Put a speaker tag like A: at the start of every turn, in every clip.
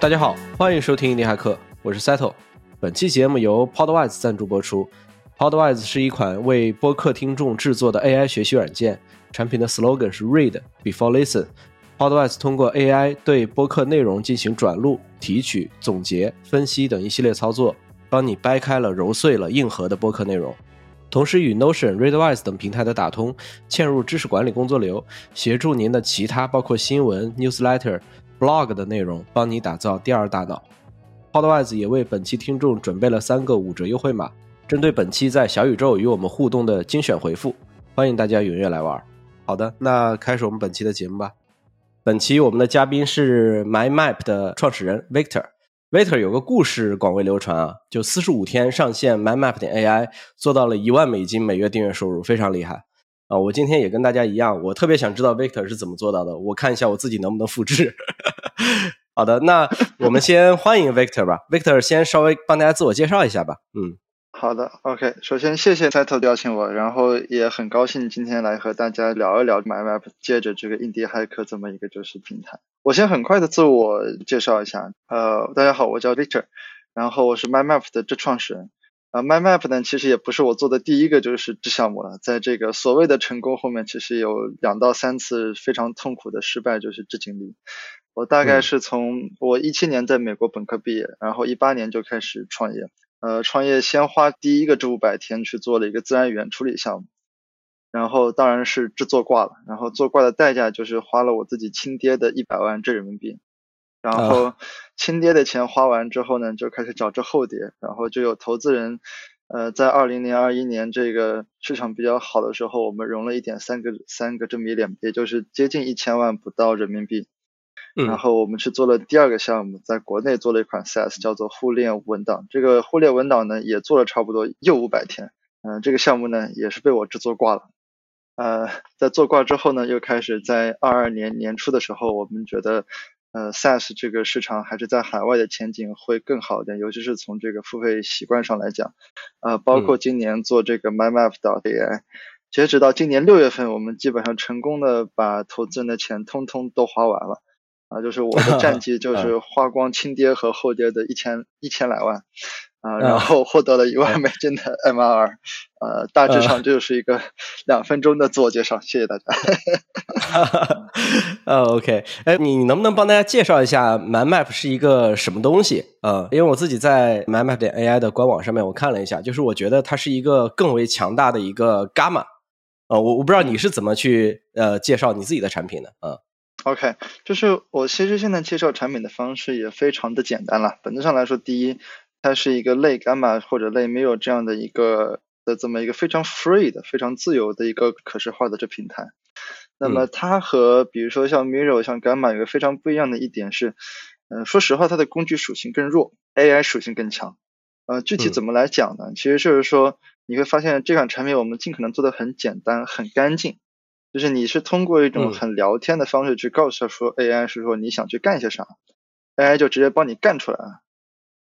A: 大家好，欢迎收听印尼骇客，我是 Settle。本期节目由 Podwise 赞助播出。Podwise 是一款为播客听众制作的 AI 学习软件，产品的 slogan 是 Read before listen。Podwise 通过 AI 对播客内容进行转录、提取、总结、分析等一系列操作，帮你掰开了、揉碎了硬核的播客内容。同时与 Notion、Readwise 等平台的打通，嵌入知识管理工作流，协助您的其他包括新闻、Newsletter、Blog 的内容，帮你打造第二大脑。Podwise 也为本期听众准备了三个五折优惠码，针对本期在小宇宙与我们互动的精选回复，欢迎大家踊跃来玩。好的，那开始我们本期的节目吧。本期我们的嘉宾是 MyMap 的创始人 Victor。Victor 有个故事广为流传啊，就四十五天上线 MyMap 点 AI，做到了一万美金每月订阅收入，非常厉害啊！我今天也跟大家一样，我特别想知道 Victor 是怎么做到的，我看一下我自己能不能复制。好的，那我们先欢迎 Victor 吧。Victor 先稍微帮大家自我介绍一下吧。嗯。
B: 好的，OK，首先谢谢 Title 邀请我，然后也很高兴今天来和大家聊一聊 MyMap，借着这个印第骇客这么一个就是平台。我先很快的自我介绍一下，呃，大家好，我叫 Victor，然后我是 MyMap 的这创始人。啊，MyMap 呢其实也不是我做的第一个就是这项目了，在这个所谓的成功后面，其实有两到三次非常痛苦的失败就是这经历。我大概是从我一七年在美国本科毕业，然后一八年就开始创业。呃，创业先花第一个这五百天去做了一个自然语言处理项目，然后当然是制作挂了，然后做挂的代价就是花了我自己亲爹的一百万这人民币，然后亲爹的钱花完之后呢，就开始找这后爹，然后就有投资人，呃，在二零年、二一年这个市场比较好的时候，我们融了一点三个三个这么一点，也就是接近一千万不到人民币。然后我们去做了第二个项目，在国内做了一款 SaaS，叫做互链文档。这个互链文档呢，也做了差不多又五百天。嗯，这个项目呢，也是被我制作挂了。呃，在做挂之后呢，又开始在二二年年初的时候，我们觉得，呃，SaaS 这个市场还是在海外的前景会更好一点，尤其是从这个付费习惯上来讲。呃，包括今年做这个 MyMap 到 AI，截止到今年六月份，我们基本上成功的把投资人的钱通通都花完了。啊，就是我的战 绩就是花光亲爹和后爹的一千一千来万，啊，然后获得了一万美金的 MRR，呃，大致上这就是一个两分钟的自我介绍，谢谢大家。
A: 呃，OK，哎，你能不能帮大家介绍一下 MyMap 是一个什么东西？呃，因为我自己在 MyMap 点 AI 的官网上面我看了一下，就是我觉得它是一个更为强大的一个 Gamma，呃，我我不知道你是怎么去呃介绍你自己的产品的，嗯。
B: OK，就是我其实现在介绍产品的方式也非常的简单了。本质上来说，第一，它是一个类 Gamma 或者类 Mirror 这样的一个的这么一个非常 free 的、非常自由的一个可视化的这平台。那么它和比如说像 Mirror、像 Gamma 有个非常不一样的一点是，嗯，说实话，它的工具属性更弱，AI 属性更强。呃，具体怎么来讲呢？其实就是说，你会发现这款产品我们尽可能做的很简单、很干净。就是你是通过一种很聊天的方式去告诉他说，AI 是说你想去干些啥，AI 就直接帮你干出来了。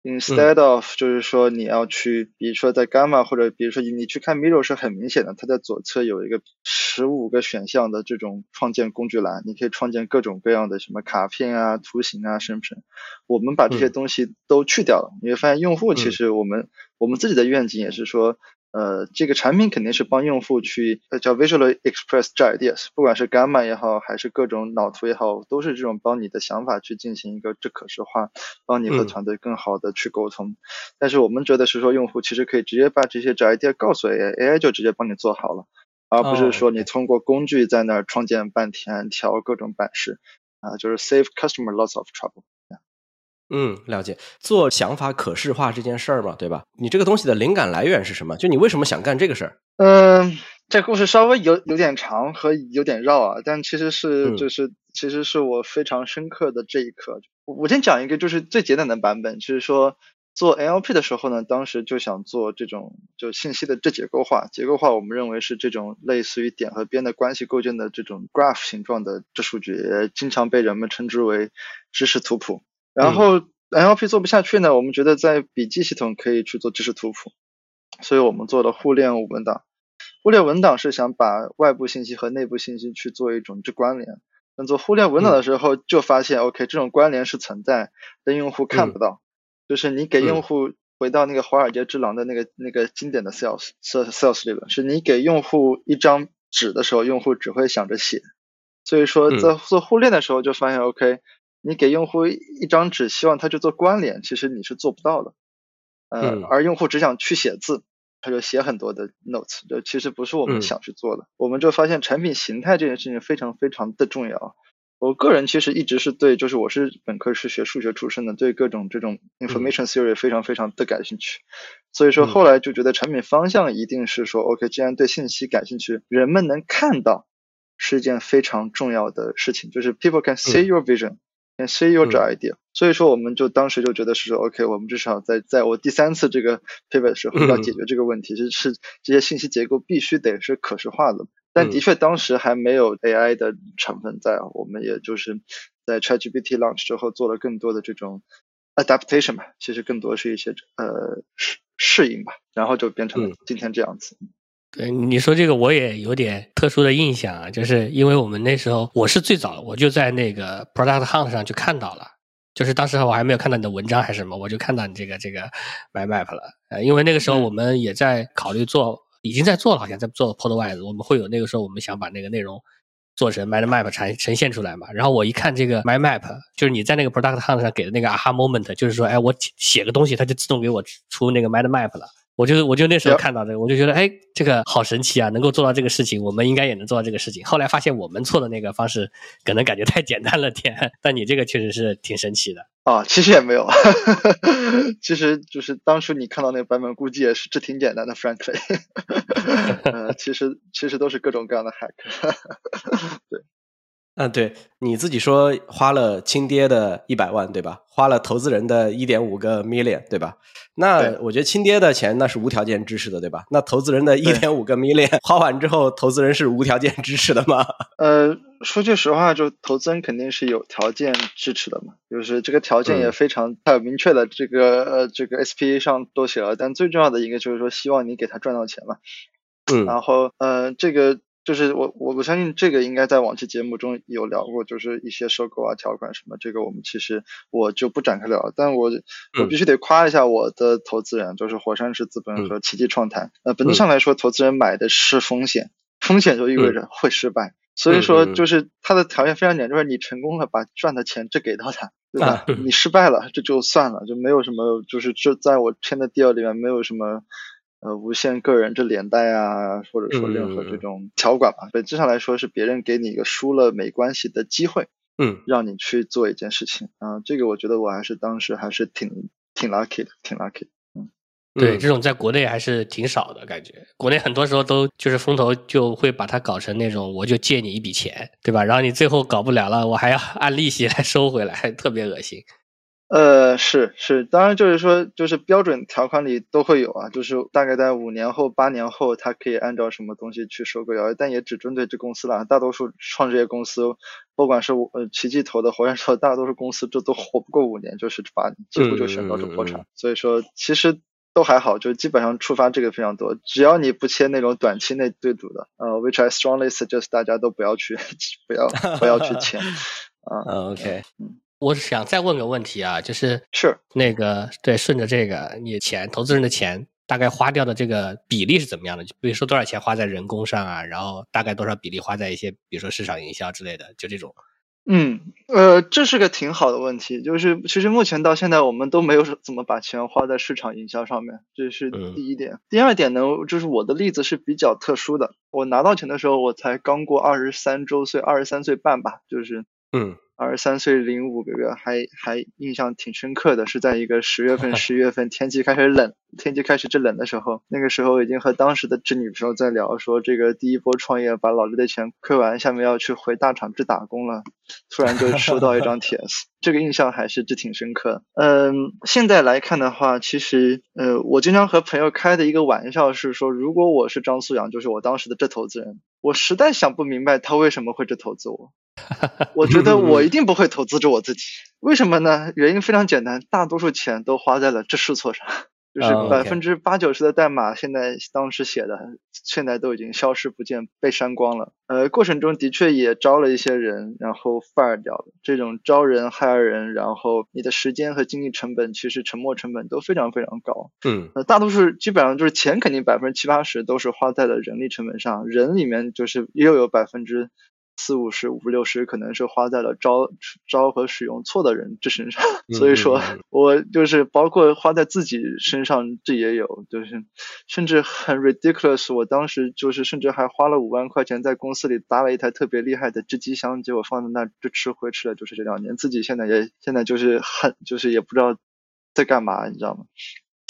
B: Instead of 就是说你要去，比如说在 Gamma 或者比如说你你去看 Miro 是很明显的，它在左侧有一个十五个选项的这种创建工具栏，你可以创建各种各样的什么卡片啊、图形啊、生成。我们把这些东西都去掉了，你会发现用户其实我们我们自己的愿景也是说。呃，这个产品肯定是帮用户去叫 visually express ideas，不管是 Gamma 也好，还是各种脑图也好，都是这种帮你的想法去进行一个这可视化，帮你和团队更好的去沟通。但是我们觉得是说，用户其实可以直接把这些 idea 告诉 AI，AI 就直接帮你做好了，而不是说你通过工具在那儿创建半天，调各种版式，啊，就是 save customer lots of trouble。
A: 嗯，了解做想法可视化这件事儿嘛，对吧？你这个东西的灵感来源是什么？就你为什么想干这个事儿？
B: 嗯，这故事稍微有有点长和有点绕啊，但其实是就是其实是我非常深刻的这一刻。我先讲一个就是最简单的版本，就是说做 NLP 的时候呢，当时就想做这种就信息的这结构化。结构化我们认为是这种类似于点和边的关系构建的这种 graph 形状的这数据，经常被人们称之为知识图谱。然后 NLP 做不下去呢，我们觉得在笔记系统可以去做知识图谱，所以我们做了互链文档。互联文档是想把外部信息和内部信息去做一种之关联。那做互联文档的时候，就发现 OK 这种关联是存在，但用户看不到。就是你给用户回到那个华尔街之狼的那个那个经典的 sales sales 理论，是你给用户一张纸的时候，用户只会想着写。所以说在做互联的时候就发现 OK，你给用户一张纸，希望他去做关联，其实你是做不到的。呃，而用户只想去写字。他就写很多的 notes，就其实不是我们想去做的。我们就发现产品形态这件事情非常非常的重要。我个人其实一直是对，就是我是本科是学数学出身的，对各种这种 information theory 非常非常的感兴趣。所以说后来就觉得产品方向一定是说，OK，既然对信息感兴趣，人们能看到是一件非常重要的事情，就是 people can see your vision。先 see your idea，所以说我们就当时就觉得是说，OK，我们至少在在我第三次这个 pivot 的时候要解决这个问题，就是这些信息结构必须得是可视化的。但的确当时还没有 AI 的成分在，我们也就是在 ChatGPT launch 之后做了更多的这种 adaptation 吧，其实更多是一些呃适适应吧，然后就变成了今天这样子。
C: 对你说这个，我也有点特殊的印象啊，就是因为我们那时候我是最早，我就在那个 Product Hunt 上就看到了，就是当时我还没有看到你的文章还是什么，我就看到你这个这个 My Map 了。呃，因为那个时候我们也在考虑做，已经在做了，好像在做 Podwise，我们会有那个时候我们想把那个内容做成 My Map 呈呈现出来嘛。然后我一看这个 My Map，就是你在那个 Product Hunt 上给的那个 Aha Moment，就是说，哎，我写个东西，它就自动给我出那个 My Map 了。我就我就那时候看到这个，我就觉得哎，这个好神奇啊！能够做到这个事情，我们应该也能做到这个事情。后来发现我们错的那个方式，可能感觉太简单了点，但你这个确实是挺神奇的
B: 啊。其实也没有，其实就是当初你看到那个版本，估计也是这挺简单的，frankly。呃，其实其实都是各种各样的 hack。对。
A: 嗯，对，你自己说花了亲爹的一百万，对吧？花了投资人的一点五个 million，对吧？那我觉得亲爹的钱那是无条件支持的，对吧？那投资人的一点五个 million 花完之后，投资人是无条件支持的吗？
B: 呃，说句实话，就投资人肯定是有条件支持的嘛，就是这个条件也非常太明确的，这个呃这个 SPA 上都写了。但最重要的一个就是说，希望你给他赚到钱嘛。
A: 嗯，
B: 然后呃这个。就是我我我相信这个应该在往期节目中有聊过，就是一些收购啊条款什么，这个我们其实我就不展开聊。但我我必须得夸一下我的投资人，就是火山石资本和奇迹创谈。呃，本质上来说，投资人买的是风险，风险就意味着会失败。所以说，就是他的条件非常简单，就是你成功了，把赚的钱这给到他，对吧？你失败了，这就算了，就没有什么，就是这在我签的 deal 里面没有什么。呃，无限个人这连带啊，或者说任何这种条款吧，本质上来说是别人给你一个输了没关系的机会，
A: 嗯，
B: 让你去做一件事情。啊，这个我觉得我还是当时还是挺挺 lucky 的，挺 lucky，
C: 嗯，对，这种在国内还是挺少的感觉，国内很多时候都就是风投就会把它搞成那种，我就借你一笔钱，对吧？然后你最后搞不了了，我还要按利息来收回来，特别恶心。
B: 呃，是是，当然就是说，就是标准条款里都会有啊，就是大概在五年后、八年后，它可以按照什么东西去收购交易，但也只针对这公司了。大多数创业公司，不管是呃奇迹投的、火山投，大多数公司这都活不过五年，就是把，几乎就宣告就破产。所以说，其实都还好，就基本上触发这个非常多。只要你不签那种短期内对赌的，呃，which I strongly suggest 大家都不要去，不要不要去签
A: 啊。OK，
C: 嗯。我想再问个问题啊，就是
B: 是
C: 那个对，顺着这个，你钱投资人的钱大概花掉的这个比例是怎么样的？就比如说多少钱花在人工上啊，然后大概多少比例花在一些比如说市场营销之类的，就这种。
B: 嗯，呃，这是个挺好的问题，就是其实目前到现在我们都没有怎么把钱花在市场营销上面，这是第一点。第二点呢，就是我的例子是比较特殊的，我拿到钱的时候我才刚过二十三周岁，二十三岁半吧，就是
A: 嗯。
B: 二十三岁零五个月，还还印象挺深刻的，是在一个十月份、十一月份，天气开始冷，天气开始制冷的时候，那个时候已经和当时的侄女朋友在聊，说这个第一波创业把老刘的钱亏完，下面要去回大厂去打工了，突然就收到一张帖子，这个印象还是这挺深刻。嗯，现在来看的话，其实呃，我经常和朋友开的一个玩笑是说，如果我是张素阳，就是我当时的这投资人，我实在想不明白他为什么会这投资我。我觉得我一定不会投资着我自己，为什么呢？原因非常简单，大多数钱都花在了这试错上。就是百分之八九十的代码现在当时写的，现在都已经消失不见，被删光了。呃，过程中的确也招了一些人，然后 fire 掉了。这种招人、hire 人，然后你的时间和精力成本，其实沉没成本都非常非常高。
A: 嗯，
B: 呃，大多数基本上就是钱，肯定百分之七八十都是花在了人力成本上，人里面就是又有百分之。四五十、五六十，可能是花在了招招和使用错的人这身上，所以说，我就是包括花在自己身上，这也有，就是甚至很 ridiculous。我当时就是甚至还花了五万块钱在公司里搭了一台特别厉害的织机箱，结果放在那就吃灰吃了，就是这两年，自己现在也现在就是很就是也不知道在干嘛，你知道吗？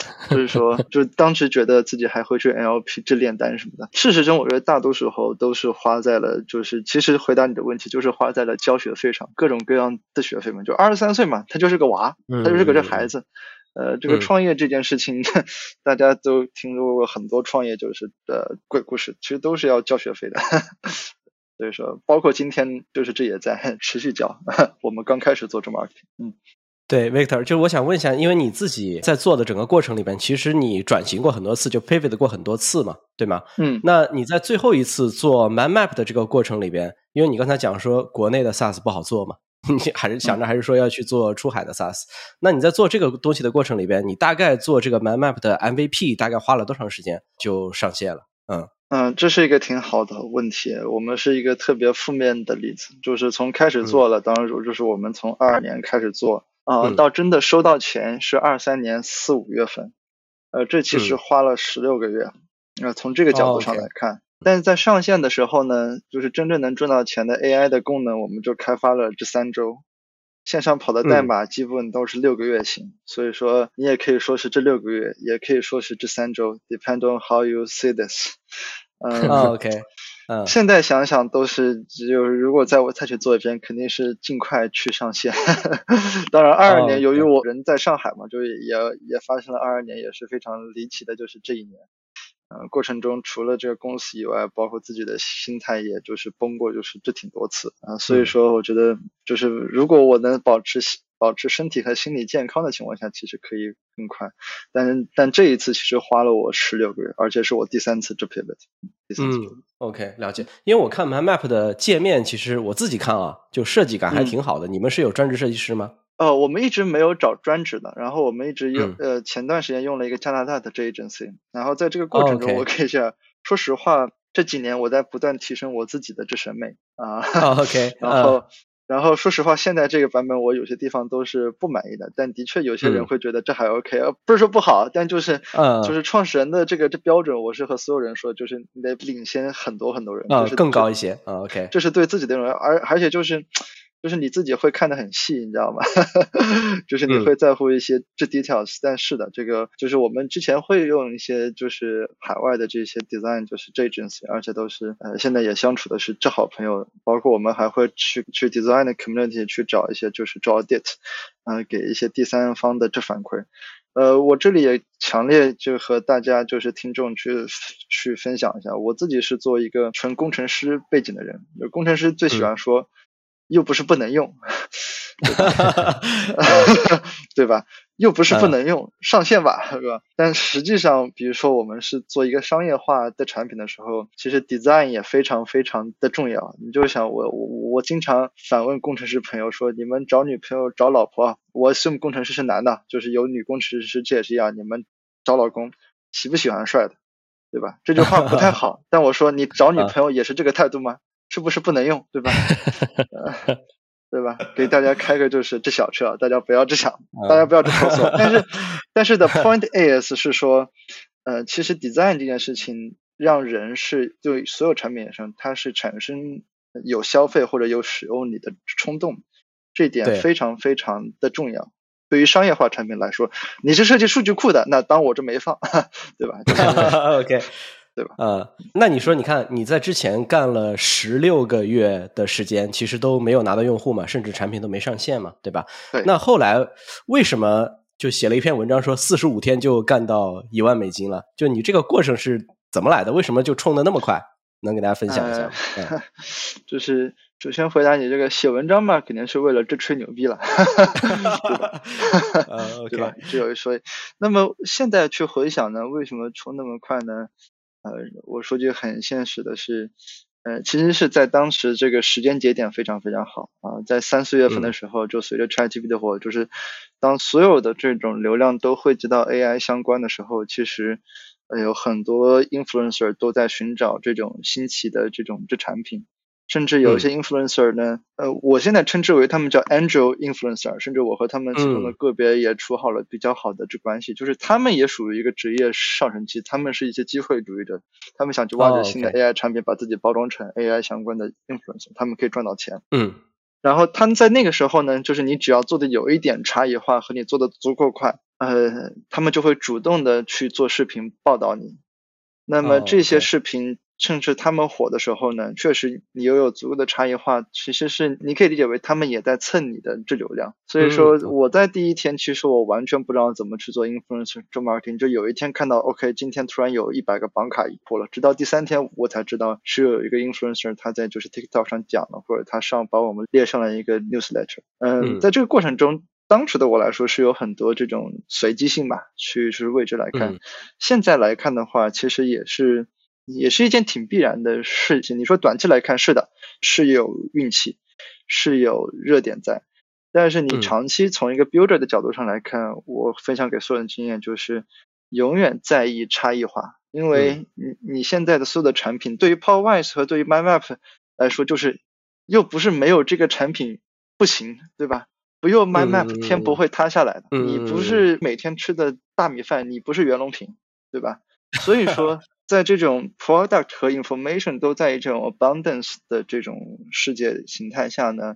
B: 就是说，就是当时觉得自己还会去 NLP 这炼丹什么的。事实中，我觉得大多时候都是花在了，就是其实回答你的问题，就是花在了交学费上，各种各样的学费嘛。就二十三岁嘛，他就是个娃，他就是个这孩子。呃，这个创业这件事情，大家都听说过很多创业就是的鬼故事，其实都是要交学费的。所以说，包括今天，就是这也在持续交。我们刚开始做这 marketing，嗯。
A: 对，Victor，就是我想问一下，因为你自己在做的整个过程里边，其实你转型过很多次，就 pivot 过很多次嘛，对吗？
B: 嗯。
A: 那你在最后一次做 Man Map 的这个过程里边，因为你刚才讲说国内的 SaaS 不好做嘛，你还是想着还是说要去做出海的 SaaS。那你在做这个东西的过程里边，你大概做这个 Man Map 的 MVP 大概花了多长时间就上线了？
B: 嗯嗯，这是一个挺好的问题。我们是一个特别负面的例子，就是从开始做了，当然就是我们从二二年开始做。啊，到真的收到钱是二三年四五月份，呃，这其实花了十六个月。那从这个角度上来看，但是在上线的时候呢，就是真正能赚到钱的 AI 的功能，我们就开发了这三周，线上跑的代码基本都是六个月型。所以说，你也可以说是这六个月，也可以说是这三周，depend on how you see this。
A: 嗯，OK。嗯，
B: 现在想想都是，就是如果在我再去做一遍，肯定是尽快去上线。当然，二二年由于我人在上海嘛，就也也发生了二二年也是非常离奇的，就是这一年，嗯，过程中除了这个公司以外，包括自己的心态，也就是崩过，就是这挺多次啊。所以说，我觉得就是如果我能保持。保持身体和心理健康的情况下，其实可以更快。但，但这一次其实花了我十六个月，而且是我第三次这 pivot。
A: 嗯，OK，了解。因为我看 My Map 的界面，其实我自己看啊，就设计感还挺好的。你们是有专职设计师吗？
B: 呃，我们一直没有找专职的，然后我们一直用呃前段时间用了一个加拿大的这 agency。然后在这个过程中，我可以讲，说实话，这几年我在不断提升我自己的这审美啊。
A: OK，
B: 然后。然后说实话，现在这个版本我有些地方都是不满意的，但的确有些人会觉得这还 OK，不是说不好，但就是，嗯就是创始人的这个这标准，我是和所有人说，就是你得领先很多很多人，
A: 啊，更高一些，啊，OK，
B: 这是对自己的荣耀，而而且就是。就是你自己会看得很细，你知道吗？就是你会在乎一些这 details，但是的，这个就是我们之前会用一些就是海外的这些 design，就是 agency，而且都是呃现在也相处的是这好朋友，包括我们还会去去 design 的 community 去找一些就是 draw date，呃给一些第三方的这反馈。呃，我这里也强烈就和大家就是听众去去分享一下，我自己是做一个纯工程师背景的人，就工程师最喜欢说。又不是不能用 对吧？又不是不能用，上线吧，是吧？但实际上，比如说我们是做一个商业化的产品的时候，其实 design 也非常非常的重要。你就想我我我经常反问工程师朋友说：“你们找女朋友找老婆，我是工程师是男的，就是有女工程师这也是一样。你们找老公喜不喜欢帅的，对吧？”这句话不太 好，但我说你找女朋友也是这个态度吗？是不是不能用，对吧？对吧？给大家开个就是这小车，大家不要这想，大家不要这投诉。但是，但是的 point is 是说，呃，其实 design 这件事情让人是对所有产品上，它是产生有消费或者有使用你的冲动，这点非常非常的重要。对于商业化产品来说，你是设计数据库的，那当我这没放，对吧
A: ？OK。
B: 对吧？
A: 呃，那你说，你看你在之前干了十六个月的时间，其实都没有拿到用户嘛，甚至产品都没上线嘛，对吧？
B: 对。
A: 那后来为什么就写了一篇文章说四十五天就干到一万美金了？就你这个过程是怎么来的？为什么就冲的那么快？能给大家分享一下？
B: 就是首先回答你这个写文章嘛，肯定是为了这吹牛逼了，对吧？对吧？只有一说，那么现在去回想呢，为什么冲那么快呢？呃，我说句很现实的是，呃，其实是在当时这个时间节点非常非常好啊，在三四月份的时候，就随着 ChatGPT 的火，就是当所有的这种流量都汇集到 AI 相关的时候，其实有很多 influencer 都在寻找这种新奇的这种这产品。甚至有一些 influencer 呢，呃，我现在称之为他们叫 angel influencer，甚至我和他们其中的个别也处好了比较好的这关系，就是他们也属于一个职业上升期，他们是一些机会主义者，他们想去挖掘新的 AI 产品，把自己包装成 AI 相关的 influencer，他们可以赚到钱。
A: 嗯，
B: 然后他们在那个时候呢，就是你只要做的有一点差异化和你做的足够快，呃，他们就会主动的去做视频报道你，那么这些视频。甚至他们火的时候呢，确实你又有足够的差异化，其实是你可以理解为他们也在蹭你的这流量。所以说我在第一天其实我完全不知道怎么去做 influencer marketing，就有一天看到 OK，今天突然有一百个绑卡一破了，直到第三天我才知道是有一个 influencer 他在就是 TikTok 上讲了，或者他上把我们列上了一个 newsletter。嗯，在这个过程中，当时的我来说是有很多这种随机性吧，去是未知来看。现在来看的话，其实也是。也是一件挺必然的事情。你说短期来看是的，是有运气，是有热点在。但是你长期从一个 builder 的角度上来看，我分享给所有人经验就是，永远在意差异化。因为你你现在的所有的产品，对于 PowerWise 和对于 MyMap 来说，就是又不是没有这个产品不行，对吧？不用 MyMap 天不会塌下来的。你不是每天吃的大米饭，你不是袁隆平，对吧？所以说。在这种 product 和 information 都在这种 abundance 的这种世界形态下呢，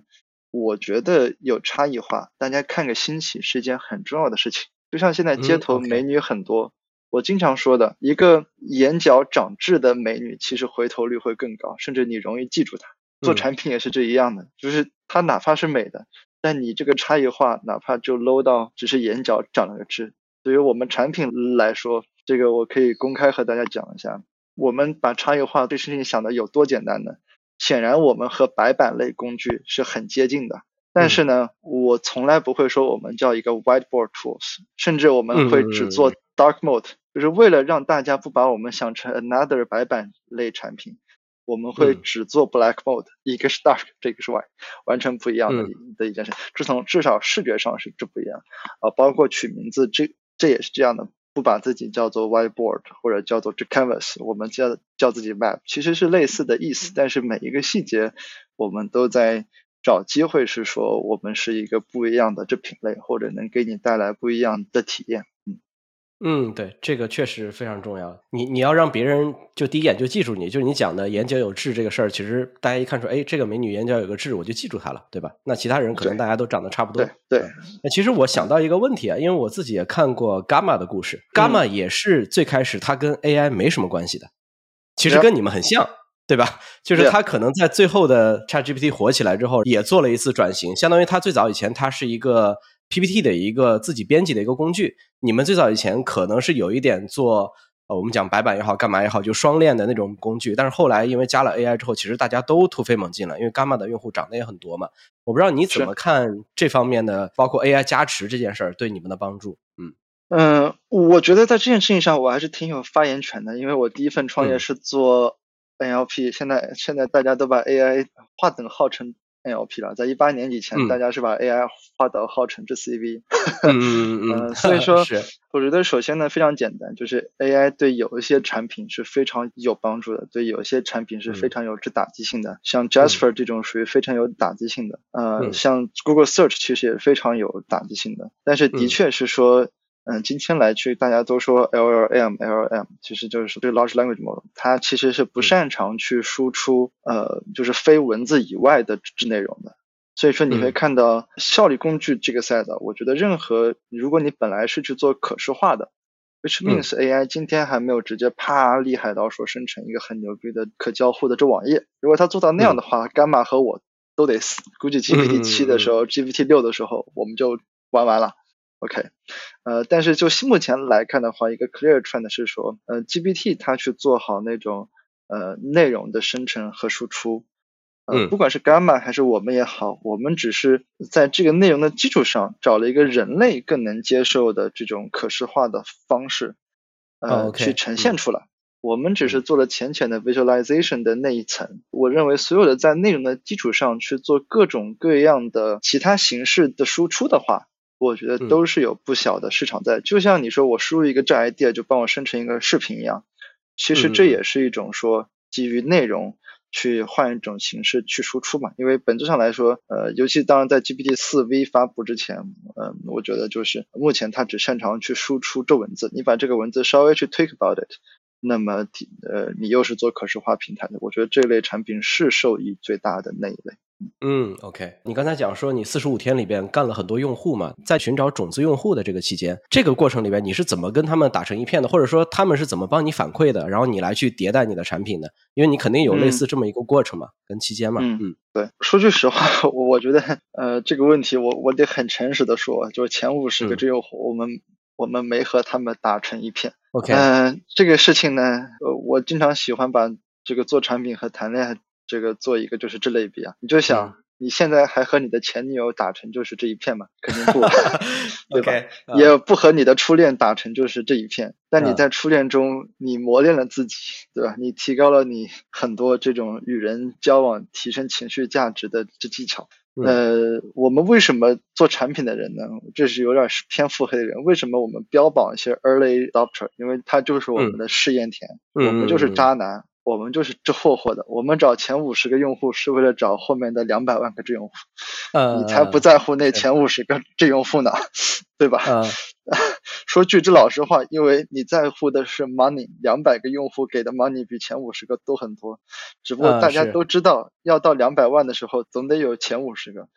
B: 我觉得有差异化，大家看个新奇是一件很重要的事情。就像现在街头美女很多，我经常说的一个眼角长痣的美女，其实回头率会更高，甚至你容易记住她。做产品也是这一样的，就是她哪怕是美的，但你这个差异化，哪怕就 low 到只是眼角长了个痣，对于我们产品来说。这个我可以公开和大家讲一下，我们把差异化这事情想的有多简单呢？显然我们和白板类工具是很接近的，但是呢，我从来不会说我们叫一个 whiteboard tools，甚至我们会只做 dark mode，就是为了让大家不把我们想成 another 白板类产品，我们会只做 black mode，一个是 dark，这个是 white，完全不一样的的一件事，至从至少视觉上是这不一样。啊，包括取名字，这这也是这样的。不把自己叫做 whiteboard 或者叫做这 canvas，我们叫叫自己 map，其实是类似的意思，但是每一个细节我们都在找机会，是说我们是一个不一样的这品类，或者能给你带来不一样的体验。
A: 嗯，对，这个确实非常重要。你你要让别人就第一眼就记住你，就是你讲的眼角有痣这个事儿，其实大家一看出，哎，这个美女眼角有个痣，我就记住她了，对吧？那其他人可能大家都长得差不多。
B: 对。
A: 那其实我想到一个问题啊，因为我自己也看过 Gamma 的故事，Gamma 也是最开始它跟 AI 没什么关系的，其实跟你们很像，对吧？就是它可能在最后的 ChatGPT 火起来之后，也做了一次转型，相当于它最早以前它是一个。PPT 的一个自己编辑的一个工具，你们最早以前可能是有一点做，呃，我们讲白板也好，干嘛也好，就双链的那种工具。但是后来因为加了 AI 之后，其实大家都突飞猛进了，因为 Gamma 的用户涨得也很多嘛。我不知道你怎么看这方面的，包括 AI 加持这件事儿对你们的帮助。
B: 嗯嗯，我觉得在这件事情上我还是挺有发言权的，因为我第一份创业是做 NLP，现在现在大家都把 AI 划等号成。NLP 了，在一八年以前，大家是把 AI 划到号成 GCV，
A: 嗯，
B: 所以说，我觉得首先呢非常简单，就是 AI 对有一些产品是非常有帮助的，对有些产品是非常有致打击性的，像 Jasper 这种属于非常有打击性的，呃，像 Google Search 其实也非常有打击性的，但是的确是说。嗯，今天来去，大家都说 LLM，LLM，其实就是说这个 large language model，它其实是不擅长去输出呃，就是非文字以外的纸质内容的。所以说你会看到效率工具这个赛道，我觉得任何如果你本来是去做可视化的，which means AI 今天还没有直接啪厉害到说生成一个很牛逼的可交互的这网页。如果它做到那样的话，伽马和我都得死。估计 GPT 七的时候，GPT 六的时候，我们就玩完了。OK，呃，但是就目前来看的话，一个 clear trend 是说，呃，GPT 它去做好那种呃内容的生成和输出，呃，不管是 Gamma 还是我们也好，我们只是在这个内容的基础上找了一个人类更能接受的这种可视化的方式，呃，去呈现出来。我们只是做了浅浅的 visualization 的那一层。我认为所有的在内容的基础上去做各种各样的其他形式的输出的话，我觉得都是有不小的市场在。就像你说我输入一个这 idea 就帮我生成一个视频一样，其实这也是一种说基于内容。去换一种形式去输出嘛，因为本质上来说，呃，尤其当然在 GPT 四 V 发布之前，嗯，我觉得就是目前它只擅长去输出这文字，你把这个文字稍微去 take about it，那么，呃，你又是做可视化平台的，我觉得这类产品是受益最大的那一类。
A: 嗯，OK，你刚才讲说你四十五天里边干了很多用户嘛，在寻找种子用户的这个期间，这个过程里边你是怎么跟他们打成一片的，或者说他们是怎么帮你反馈的，然后你来去迭代你的产品的？因为你肯定有类似这么一个过程嘛，跟期间嘛。
B: 嗯，嗯对，说句实话，我觉得呃这个问题我我得很诚实的说，就是前五十个这用户，我们我们没和他们打成一片。
A: OK，
B: 嗯，这个事情呢，呃，我经常喜欢把这个做产品和谈恋爱。这个做一个就是这类比啊，你就想你现在还和你的前女友打成就是这一片嘛？肯定不，对吧？也不和你的初恋打成就是这一片。但你在初恋中，你磨练了自己，对吧？你提高了你很多这种与人交往、提升情绪价值的这技巧。呃，我们为什么做产品的人呢？这是有点偏腹黑的人。为什么我们标榜一些 early adopter？因为他就是我们的试验田，我们就是渣男。我们就是这霍霍的，我们找前五十个用户是为了找后面的两百万个这用户，你才不在乎那前五十个这用户呢，对吧？说句这老实话，因为你在乎的是 money，两百个用户给的 money 比前五十个多很多，只不过大家都知道，要到两百万的时候，总得有前五十个。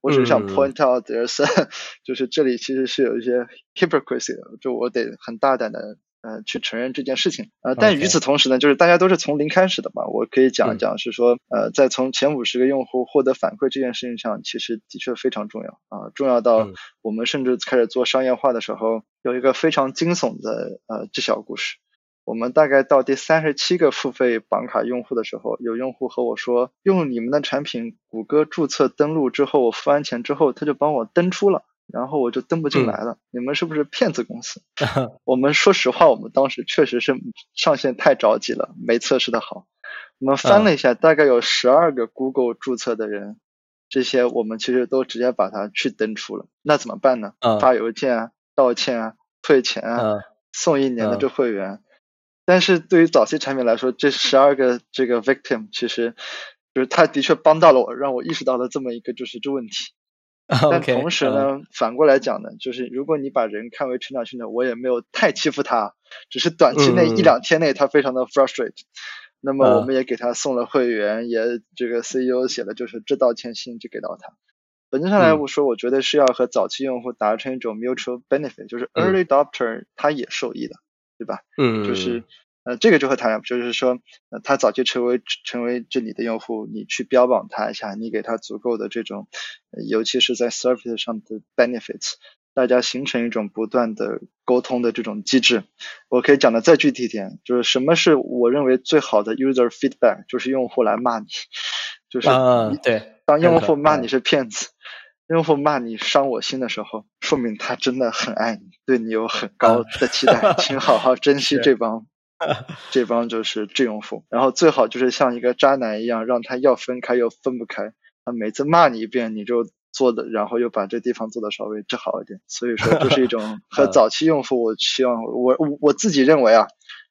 B: 我只是想 point out there's，就是这里其实是有一些 hypocrisy 的，就我得很大胆的。呃，去承认这件事情，呃，但与此同时呢，就是大家都是从零开始的嘛，我可以讲一讲，是说，呃，在从前五十个用户获得反馈这件事情上，其实的确非常重要啊，重要到我们甚至开始做商业化的时候，有一个非常惊悚的呃这小故事。我们大概到第三十七个付费绑卡用户的时候，有用户和我说，用你们的产品，谷歌注册登录之后，我付完钱之后，他就帮我登出了。然后我就登不进来了，你们是不是骗子公司？我们说实话，我们当时确实是上线太着急了，没测试的好。我们翻了一下，大概有十二个 Google 注册的人，这些我们其实都直接把它去登出了。那怎么办呢？发邮件啊，道歉啊，退钱啊，送一年的这会员。但是对于早期产品来说，这十二个这个 victim 其实就是他的确帮到了我，让我意识到了这么一个就是这问题。但同时呢，反过来讲呢，就是如果你把人看为成长性的，我也没有太欺负他，只是短期内一两天内他非常的 frustrate，那么我们也给他送了会员，也这个 CEO 写了就是致道歉信就给到他。本质上来我说，我觉得是要和早期用户达成一种 mutual benefit，就是 early adopter 他也受益的，对吧？
A: 嗯，
B: 就是。呃，这个就和谈，就是说，呃，他早就成为成为这里的用户，你去标榜他一下，你给他足够的这种，尤其是在 service 上的 benefits，大家形成一种不断的沟通的这种机制。我可以讲的再具体一点，就是什么是我认为最好的 user feedback，就是用户来骂你，就是
A: 对，
B: 当用户骂你是骗子，用户骂你伤我心的时候，说明他真的很爱你，对你有很高的期待，请好好珍惜这帮。这帮就是智用户，然后最好就是像一个渣男一样，让他要分开又分不开。他每次骂你一遍，你就做的，然后又把这地方做的稍微治好一点。所以说，这是一种 和早期用户，我希望我我自己认为啊，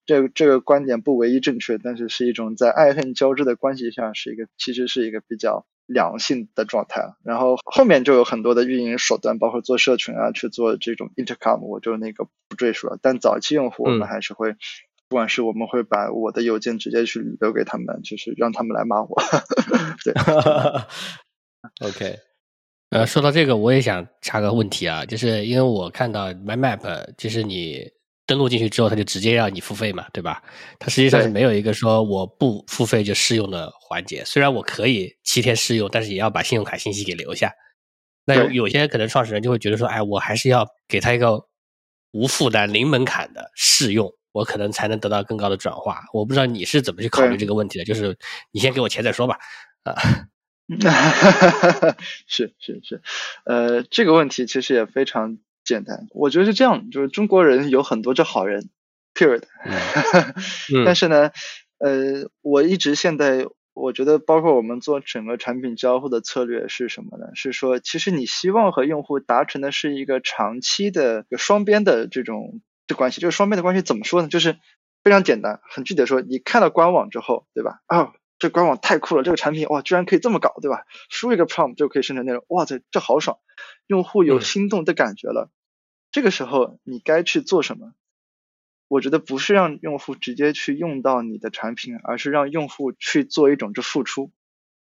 B: 这这个观点不唯一正确，但是是一种在爱恨交织的关系下，是一个其实是一个比较良性的状态。然后后面就有很多的运营手段，包括做社群啊，去做这种 intercom，我就那个不赘述了。但早期用户我们还是会。不管是我们会把我的邮件直接去留给他们，就是让他们来骂我。对，
A: OK。
C: 呃，说到这个，我也想插个问题啊，就是因为我看到 My Map，就是你登录进去之后，它就直接要你付费嘛，对吧？它实际上是没有一个说我不付费就试用的环节。虽然我可以七天试用，但是也要把信用卡信息给留下。那有有些可能创始人就会觉得说，哎，我还是要给他一个无负担、零门槛的试用。我可能才能得到更高的转化。我不知道你是怎么去考虑这个问题的，就是你先给我钱再说吧。啊。
B: 是是是，呃，这个问题其实也非常简单，我觉得是这样，就是中国人有很多这好人，period。但是呢，呃，我一直现在我觉得，包括我们做整个产品交互的策略是什么呢？是说，其实你希望和用户达成的是一个长期的双边的这种这关系，就是双边的关系怎么说呢？就是非常简单，很具体的说，你看到官网之后，对吧？啊。这官网太酷了，这个产品哇，居然可以这么搞，对吧？输一个 prompt 就可以生成内容，哇塞，这好爽，用户有心动的感觉了。这个时候你该去做什么？我觉得不是让用户直接去用到你的产品，而是让用户去做一种这付出，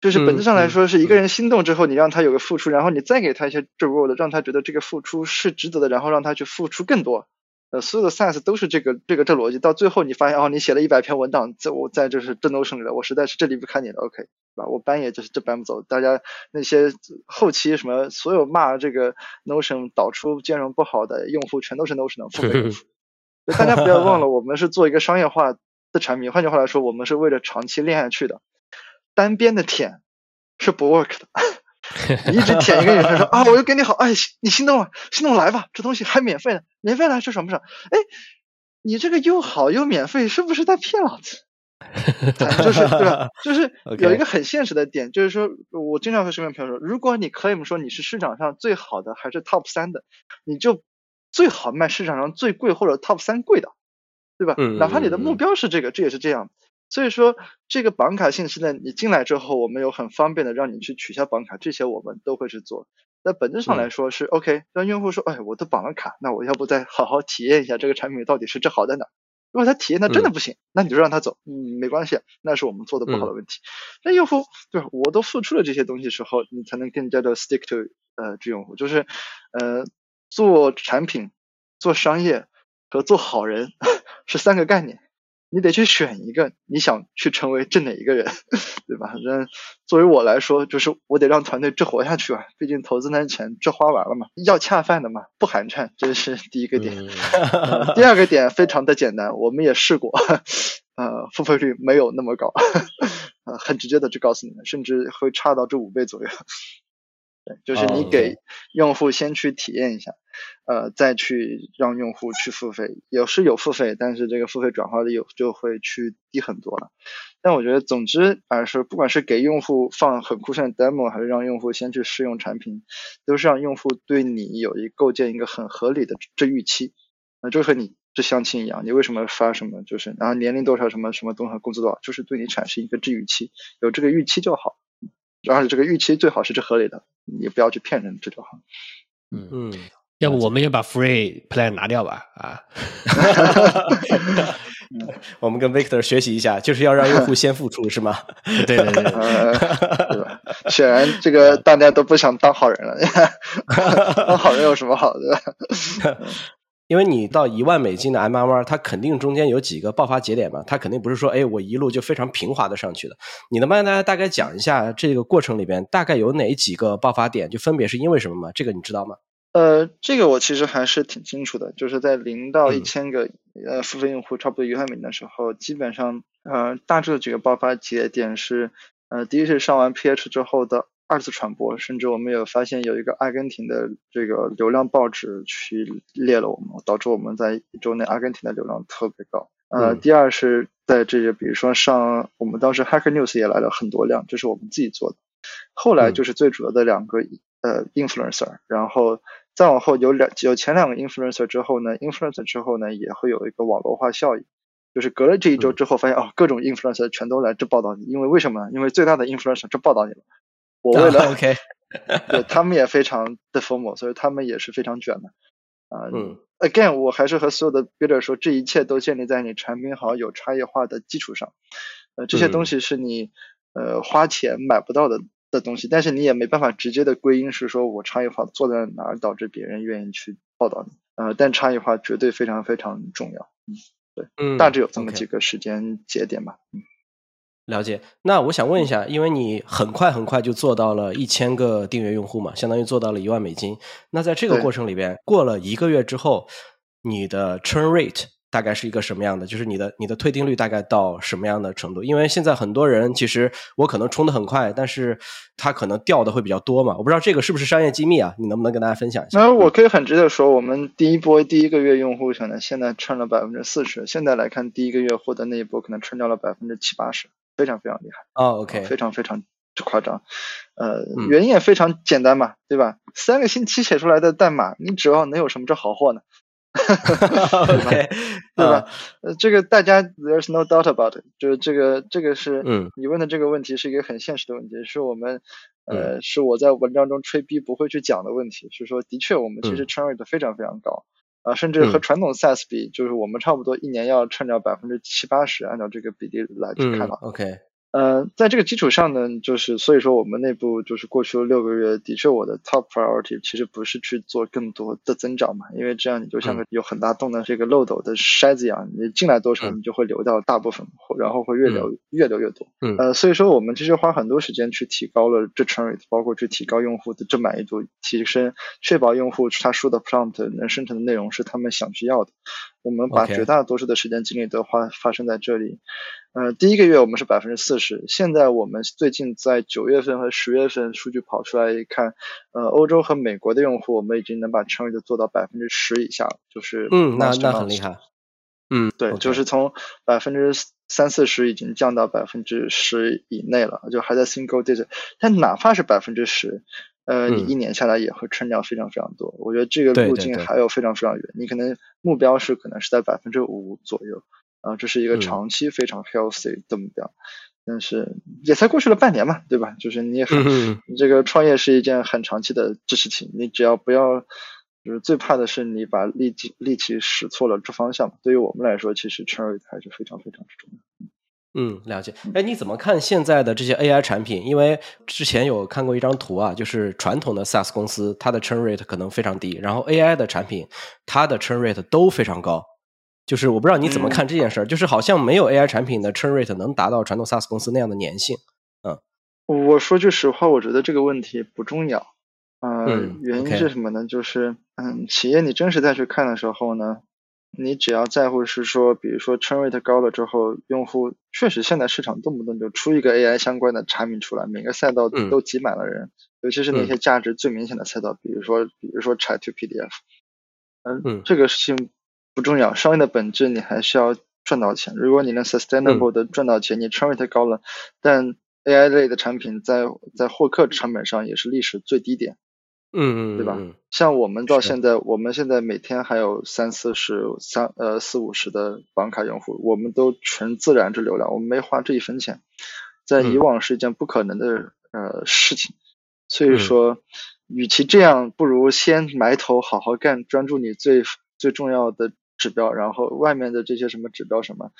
B: 就是本质上来说是一个人心动之后，你让他有个付出，然后你再给他一些 reward，让他觉得这个付出是值得的，然后让他去付出更多。呃，所有的 science 都是这个这个这逻辑，到最后你发现哦，你写了一百篇文档，在我在就是这 Notion 里了，我实在是这离不开你了，OK，是吧？我搬也就是这搬不走。大家那些后期什么所有骂这个 Notion 导出兼容不好的用户，全都是 Notion 的付费用户。大家不要忘了，我们是做一个商业化的产品，换句话来说，我们是为了长期练下去的。单边的舔是不 work 的。你一直舔一个女生说 啊，我又给你好，哎，你心动了，心动来吧，这东西还免费呢，免费来是什么事？哎，你这个又好又免费，是不是在骗老子？就是对吧？就是 有一个很现实的点，就是说我经常和身边朋友说，如果你 claim 说你是市场上最好的，还是 top 三的，你就最好卖市场上最贵或者 top 三贵的，对吧？哪怕你的目标是这个，这也是这样。所以说，这个绑卡信息呢，你进来之后，我们有很方便的让你去取消绑卡，这些我们都会去做。那本质上来说是 OK，让用户说，哎，我都绑了卡，那我要不再好好体验一下这个产品到底是这好在哪？如果他体验的真的不行，那你就让他走，嗯，没关系，那是我们做的不好的问题。那用户对吧？我都付出了这些东西时候，你才能更加的 stick to 呃这用户，就是呃做产品、做商业和做好人 是三个概念。你得去选一个，你想去成为这哪一个人，对吧？反正作为我来说，就是我得让团队这活下去啊，毕竟投资那钱这花完了嘛，要恰饭的嘛，不寒碜，这是第一个点。第二个点非常的简单，我们也试过，呃，付费率没有那么高，呃，很直接的就告诉你们，甚至会差到这五倍左右。对，就是你给用户先去体验一下，呃，再去让用户去付费，有是有付费，但是这个付费转化率有就会去低很多了。但我觉得，总之啊，是，不管是给用户放很酷炫的 demo，还是让用户先去试用产品，都是让用户对你有一构建一个很合理的这预期。那就和你这相亲一样，你为什么发什么，就是然后年龄多少什么什么东西，工资多少，就是对你产生一个这预期，有这个预期就好。而且这个预期最好是这合理的，你不要去骗人，这就好。
C: 嗯嗯，要不我们也把 free plan 拿掉吧？啊，
A: 我们跟 Victor 学习一下，就是要让用户先付出，是吗？
C: 对对对，
B: 对吧？显然这个大家都不想当好人了，当好人有什么好的？
A: 因为你到一万美金的 MMR，它肯定中间有几个爆发节点嘛，它肯定不是说，哎，我一路就非常平滑的上去的。你能帮大家大概讲一下这个过程里边大概有哪几个爆发点，就分别是因为什么吗？这个你知道吗？
B: 呃，这个我其实还是挺清楚的，就是在零到一千个呃付费用户，差不多一万美金的时候，基本上呃大致的几个爆发节点是，呃，第一是上完 PH 之后的。二次传播，甚至我们有发现有一个阿根廷的这个流量报纸去列了我们，导致我们在一周内阿根廷的流量特别高。呃，第二是在这个，比如说上我们当时 Hacker News 也来了很多量，这是我们自己做的。后来就是最主要的两个呃 influencer，然后再往后有两有前两个 influencer 之后呢，influencer 之后呢也会有一个网络化效应，就是隔了这一周之后发现哦各种 influencer 全都来这报道你，因为为什么呢？因为最大的 influencer 这报道你了。我为了
A: OK，
B: 对他们也非常的 formal，所以他们也是非常卷的啊。嗯，Again，我还是和所有的 builder 说，这一切都建立在你产品好、有差异化的基础上。呃，这些东西是你呃花钱买不到的的东西，但是你也没办法直接的归因是说我差异化做在哪儿导致别人愿意去报道你。呃，但差异化绝对非常非常重要。嗯，对，嗯，大致有这么几个时间节点吧。嗯。
A: 了解，那我想问一下，因为你很快很快就做到了一千个订阅用户嘛，相当于做到了一万美金。那在这个过程里边，过了一个月之后，你的 churn rate 大概是一个什么样的？就是你的你的退订率大概到什么样的程度？因为现在很多人其实我可能冲的很快，但是他可能掉的会比较多嘛。我不知道这个是不是商业机密啊？你能不能跟大家分享一下？
B: 那我可以很直接说，我们第一波第一个月用户可能现在撑了百分之四十，现在来看第一个月获得那一波可能撑掉了百分之七八十，非常非常厉害。
A: 哦，OK，
B: 非常非常夸张。呃，原因也非常简单嘛，对吧？三个星期写出来的代码，你指望能有什么这好货呢？
A: OK，
B: 对吧？呃，这个大家 there's no doubt about it，就是这个这个是，
A: 嗯，
B: 你问的这个问题是一个很现实的问题，是我们呃是我在文章中吹逼不会去讲的问题，是说的确我们其实 churn rate 非常非常高啊，甚至和传统 SaaS 比，就是我们差不多一年要 churn 掉百分之七八十，按照这个比例来去看的。
A: OK。
B: 呃，在这个基础上呢，就是所以说我们内部就是过去六个月，的确我的 top priority 其实不是去做更多的增长嘛，因为这样你就像个有很大洞的这个漏斗的筛子一样，你进来多少，你就会流到大部分，然后会越流越流越多。呃，所以说我们其实花很多时间去提高了这 churn rate，包括去提高用户的正满意度，提升确保用户他输的 prompt 能生成的内容是他们想去要的。我们把绝大多数的时间精力都花发生在这里。呃，第一个月我们是百分之四十，现在我们最近在九月份和十月份数据跑出来一看，呃，欧洲和美国的用户我们已经能把 churn rate 做到百分之十以下了，就是
A: 嗯，那那很厉害。嗯，
B: 对，就是从百分之三四十已经降到百分之十以内了，就还在 single digit。但哪怕是百分之十，呃，你一年下来也会 churn 掉非常非常多。我觉得这个路径还有非常非常远，你可能目标是可能是在百分之五左右。啊，这是一个长期非常 healthy 的目标，但是也才过去了半年嘛，对吧？就是你很，你这个创业是一件很长期的知识题，你只要不要，就是最怕的是你把力气力气使错了这方向。对于我们来说，其实 churn rate 还是非常非常之重要。
A: 嗯，了解。哎，你怎么看现在的这些 AI 产品？因为之前有看过一张图啊，就是传统的 SaaS 公司它的 churn rate 可能非常低，然后 AI 的产品它的 churn rate 都非常高。就是我不知道你怎么看这件事儿，就是好像没有 AI 产品的 churn rate 能达到传统 SaaS 公司那样的粘性。嗯，
B: 我说句实话，我觉得这个问题不重要。嗯，原因是什么呢？就是嗯，企业你真实再去看的时候呢，你只要在乎是说，比如说 churn rate 高了之后，用户确实现在市场动不动就出一个 AI 相关的产品出来，每个赛道都挤满了人，尤其是那些价值最明显的赛道，比如说比如说 Chat to PDF。嗯，这个事情。不重要，商业的本质你还是要赚到钱。如果你能 sustainable 的赚到钱，你 churn rate 高了，但 AI 类的产品在在获客成本上也是历史最低点。
A: 嗯嗯，
B: 对吧？像我们到现在，我们现在每天还有三四十、三呃四五十的绑卡用户，我们都纯自然之流量，我们没花这一分钱，在以往是一件不可能的呃事情。所以说，与其这样，不如先埋头好好干，专注你最最重要的。指标，然后外面的这些什么指标什么，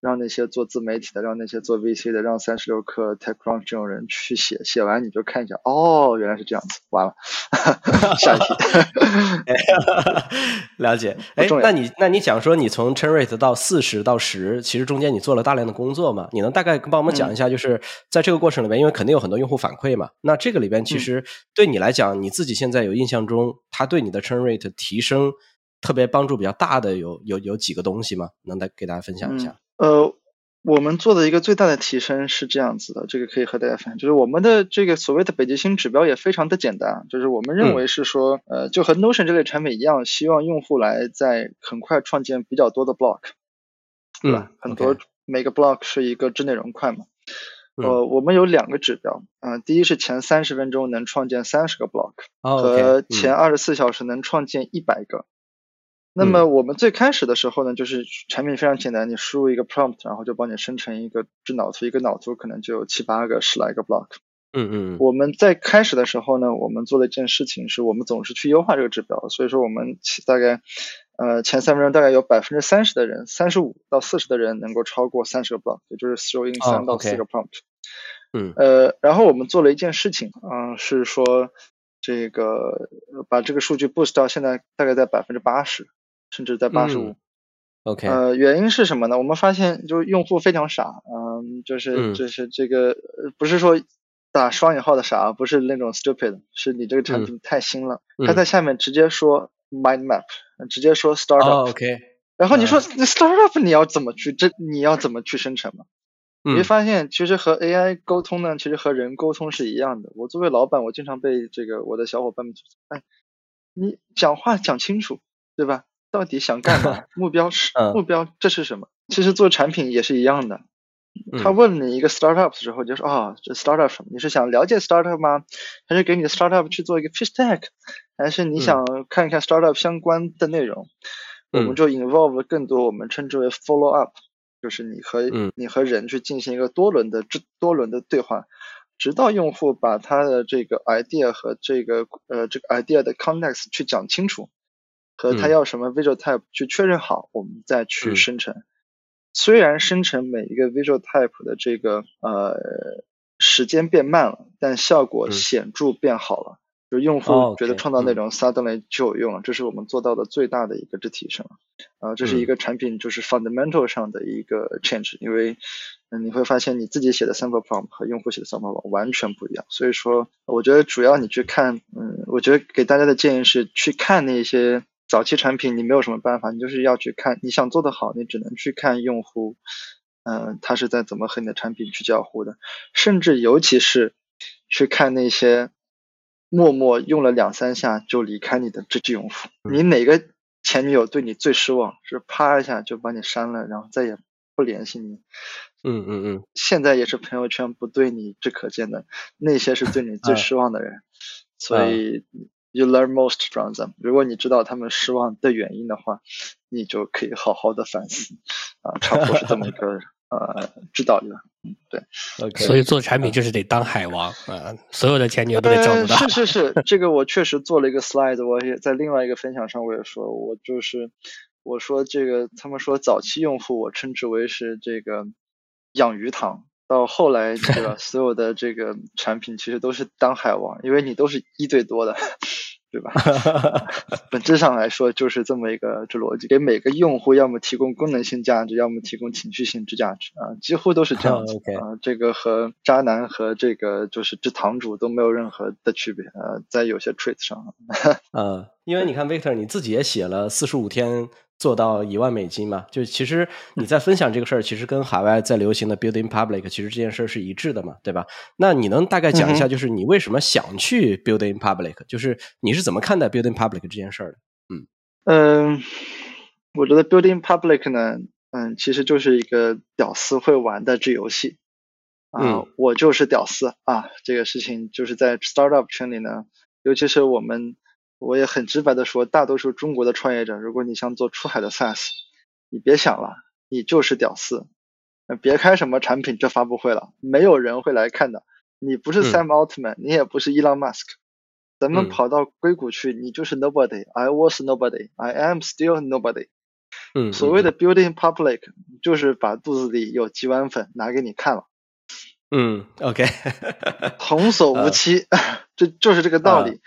B: 让那些做自媒体的，让那些做 VC 的，让三十六氪、TechCrunch 这种人去写，写完你就看一下，哦，原来是这样子，完了，下一题。
A: 了解，哎，那你那你讲说你从 churn rate 到四十到十，其实中间你做了大量的工作嘛？你能大概帮我们讲一下，就是在这个过程里面，因为肯定有很多用户反馈嘛，那这个里边其实对你来讲，你自己现在有印象中，他对你的 churn rate 提升。特别帮助比较大的有有有几个东西吗？能再给大家分享一下？
B: 呃，我们做的一个最大的提升是这样子的，这个可以和大家分享，就是我们的这个所谓的北极星指标也非常的简单，就是我们认为是说，呃，就和 Notion 这类产品一样，希望用户来在很快创建比较多的 block，对吧？很多每个 block 是一个智内容块嘛。呃，我们有两个指标，嗯，第一是前三十分钟能创建三十个 block，和前二十四小时能创建一百个。那么我们最开始的时候呢，就是产品非常简单，你输入一个 prompt，然后就帮你生成一个智脑图，一个脑图可能就有七八个、十来个 block。
A: 嗯嗯。
B: 我们在开始的时候呢，我们做了一件事情，是我们总是去优化这个指标，所以说我们大概呃前三分钟大概有百分之三十的人，三十五到四十的人能够超过三十个 block，也就是 throw in 三到四个 prompt。
A: 嗯。
B: 呃，然后我们做了一件事情，嗯，是说这个把这个数据 boost 到现在大概在百分之八十。甚至在八十五
A: ，OK，
B: 呃，原因是什么呢？我们发现就是用户非常傻，嗯，就是就是这个不是说打双引号的傻，不是那种 stupid，是你这个产品太新了，他在下面直接说 mind map，直接说
A: startup，OK，
B: 然后你说那 startup 你要怎么去这你要怎么去生成嘛？你会
A: 嗯
B: 发现，其实和 AI 沟通呢，其实和人沟通是一样的。我作为老板，我经常被这个我的小伙伴们，哎，你讲话讲清楚，对吧？到底想干嘛？目标是
A: 嗯
B: 目标，这是什么？其实做产品也是一样的。他
A: 嗯
B: 问你一个 startup 的时候，你就说啊、这 startup 什么？你是想了解 startup 吗？还是给你的 startup 去做一个 pitch deck？还是你
A: 嗯
B: 想看一看 startup 相关的内容？我们
A: 嗯
B: 就 involve 了更多我们称之为 follow up，就是你和、
A: 嗯
B: 你和人去进行一个多轮的这多轮的对话，直到用户把他的这个 idea 和这个呃这个 idea 的 context 去讲清楚，和他
A: 嗯
B: 要什么 visual type 去确认好，我们再去
A: 嗯
B: 生成。虽然生成每一个 visual type 的这个呃时间变慢了，但效果
A: 嗯
B: 显著变好了。就是用
A: 哦
B: 户觉得创造内容 suddenly 就有用了，这是我们做到的最大的一个质提升。啊，这是一
A: 嗯
B: 个产品就是 fundamental 上的一个 change，因为嗯你会发现你自己写的 sample prompt 和用户写的 sample prompt 完全不一样。所以说，我觉得主要你去看，嗯，我觉得给大家的建议是去看那些早期产品，你没有什么办法，你就是要去看，你想做得好，你只能去看用户，嗯、他是在怎么和你的产品去交互的，甚至尤其是去看那些默默用了两三下就离开你的这支用户，你哪个前女友对你最失望？是啪一下就把你删了，然后再也不联系你。
A: 嗯嗯嗯。
B: 现在也是朋友圈不对你这可见的，那些是对你最
A: 啊。
B: 失望的人，所以 you learn most from them。如果你知道他们失望的原因的话，你就可以好好的反思啊，差不多是这么一个呃指导力吧。嗯，对。
A: ，OK，
C: 所以做产品就是得当海王啊，所有的前女友都得照顾到。
B: 呃。是是是，这个我确实做了一个 slide，我也在另外一个分享上我也说，我就是我说这个他们说早期用户我称之为是这个养鱼塘，到后来对吧，所有的这个产品其实都是当海王，因为你都是一对多的。对吧？本质上来说就是这么一个这逻辑，给每个用户要么提供功能性价值，要么提供情绪性之价值啊，几乎都是这样子 啊。这个和渣男和这个就是这堂主都没有任何的区别呃，在有些 trait 上。
A: 呃，因为你看 Victor，你自己也写了四十五天做到一万美金嘛，就其实你在分享这个事儿，其实跟海外在流行的 building public，其实这件事儿是一致的嘛，对吧？那你能大概讲一下，
B: 嗯
A: 就是你为什么想去 building public，就是你是怎么看待 building public 这件事儿的？
B: 嗯，我觉得 building public 呢，嗯，其实就是一个屌丝会玩的这游戏。啊，
A: 嗯
B: 我就是屌丝啊！这个事情就是在 startup 圈里呢，尤其是我们，我也很直白的说，大多数中国的创业者，如果你想做出海的 SaaS，你别想了，你就是屌丝。呃别开什么产品这发布会了，没有人会来看的。你不是
A: 嗯
B: Sam Altman，、你也不是 Elon Musk，咱们
A: 嗯
B: 跑到硅谷去，你就是 nobody。I was nobody，I am still nobody。
A: 嗯，
B: 所谓的 building public，就是把肚子里有几碗粉拿给你看了。
A: 嗯，OK，
B: 童叟无欺，这就是这个道
A: 啊
B: 理。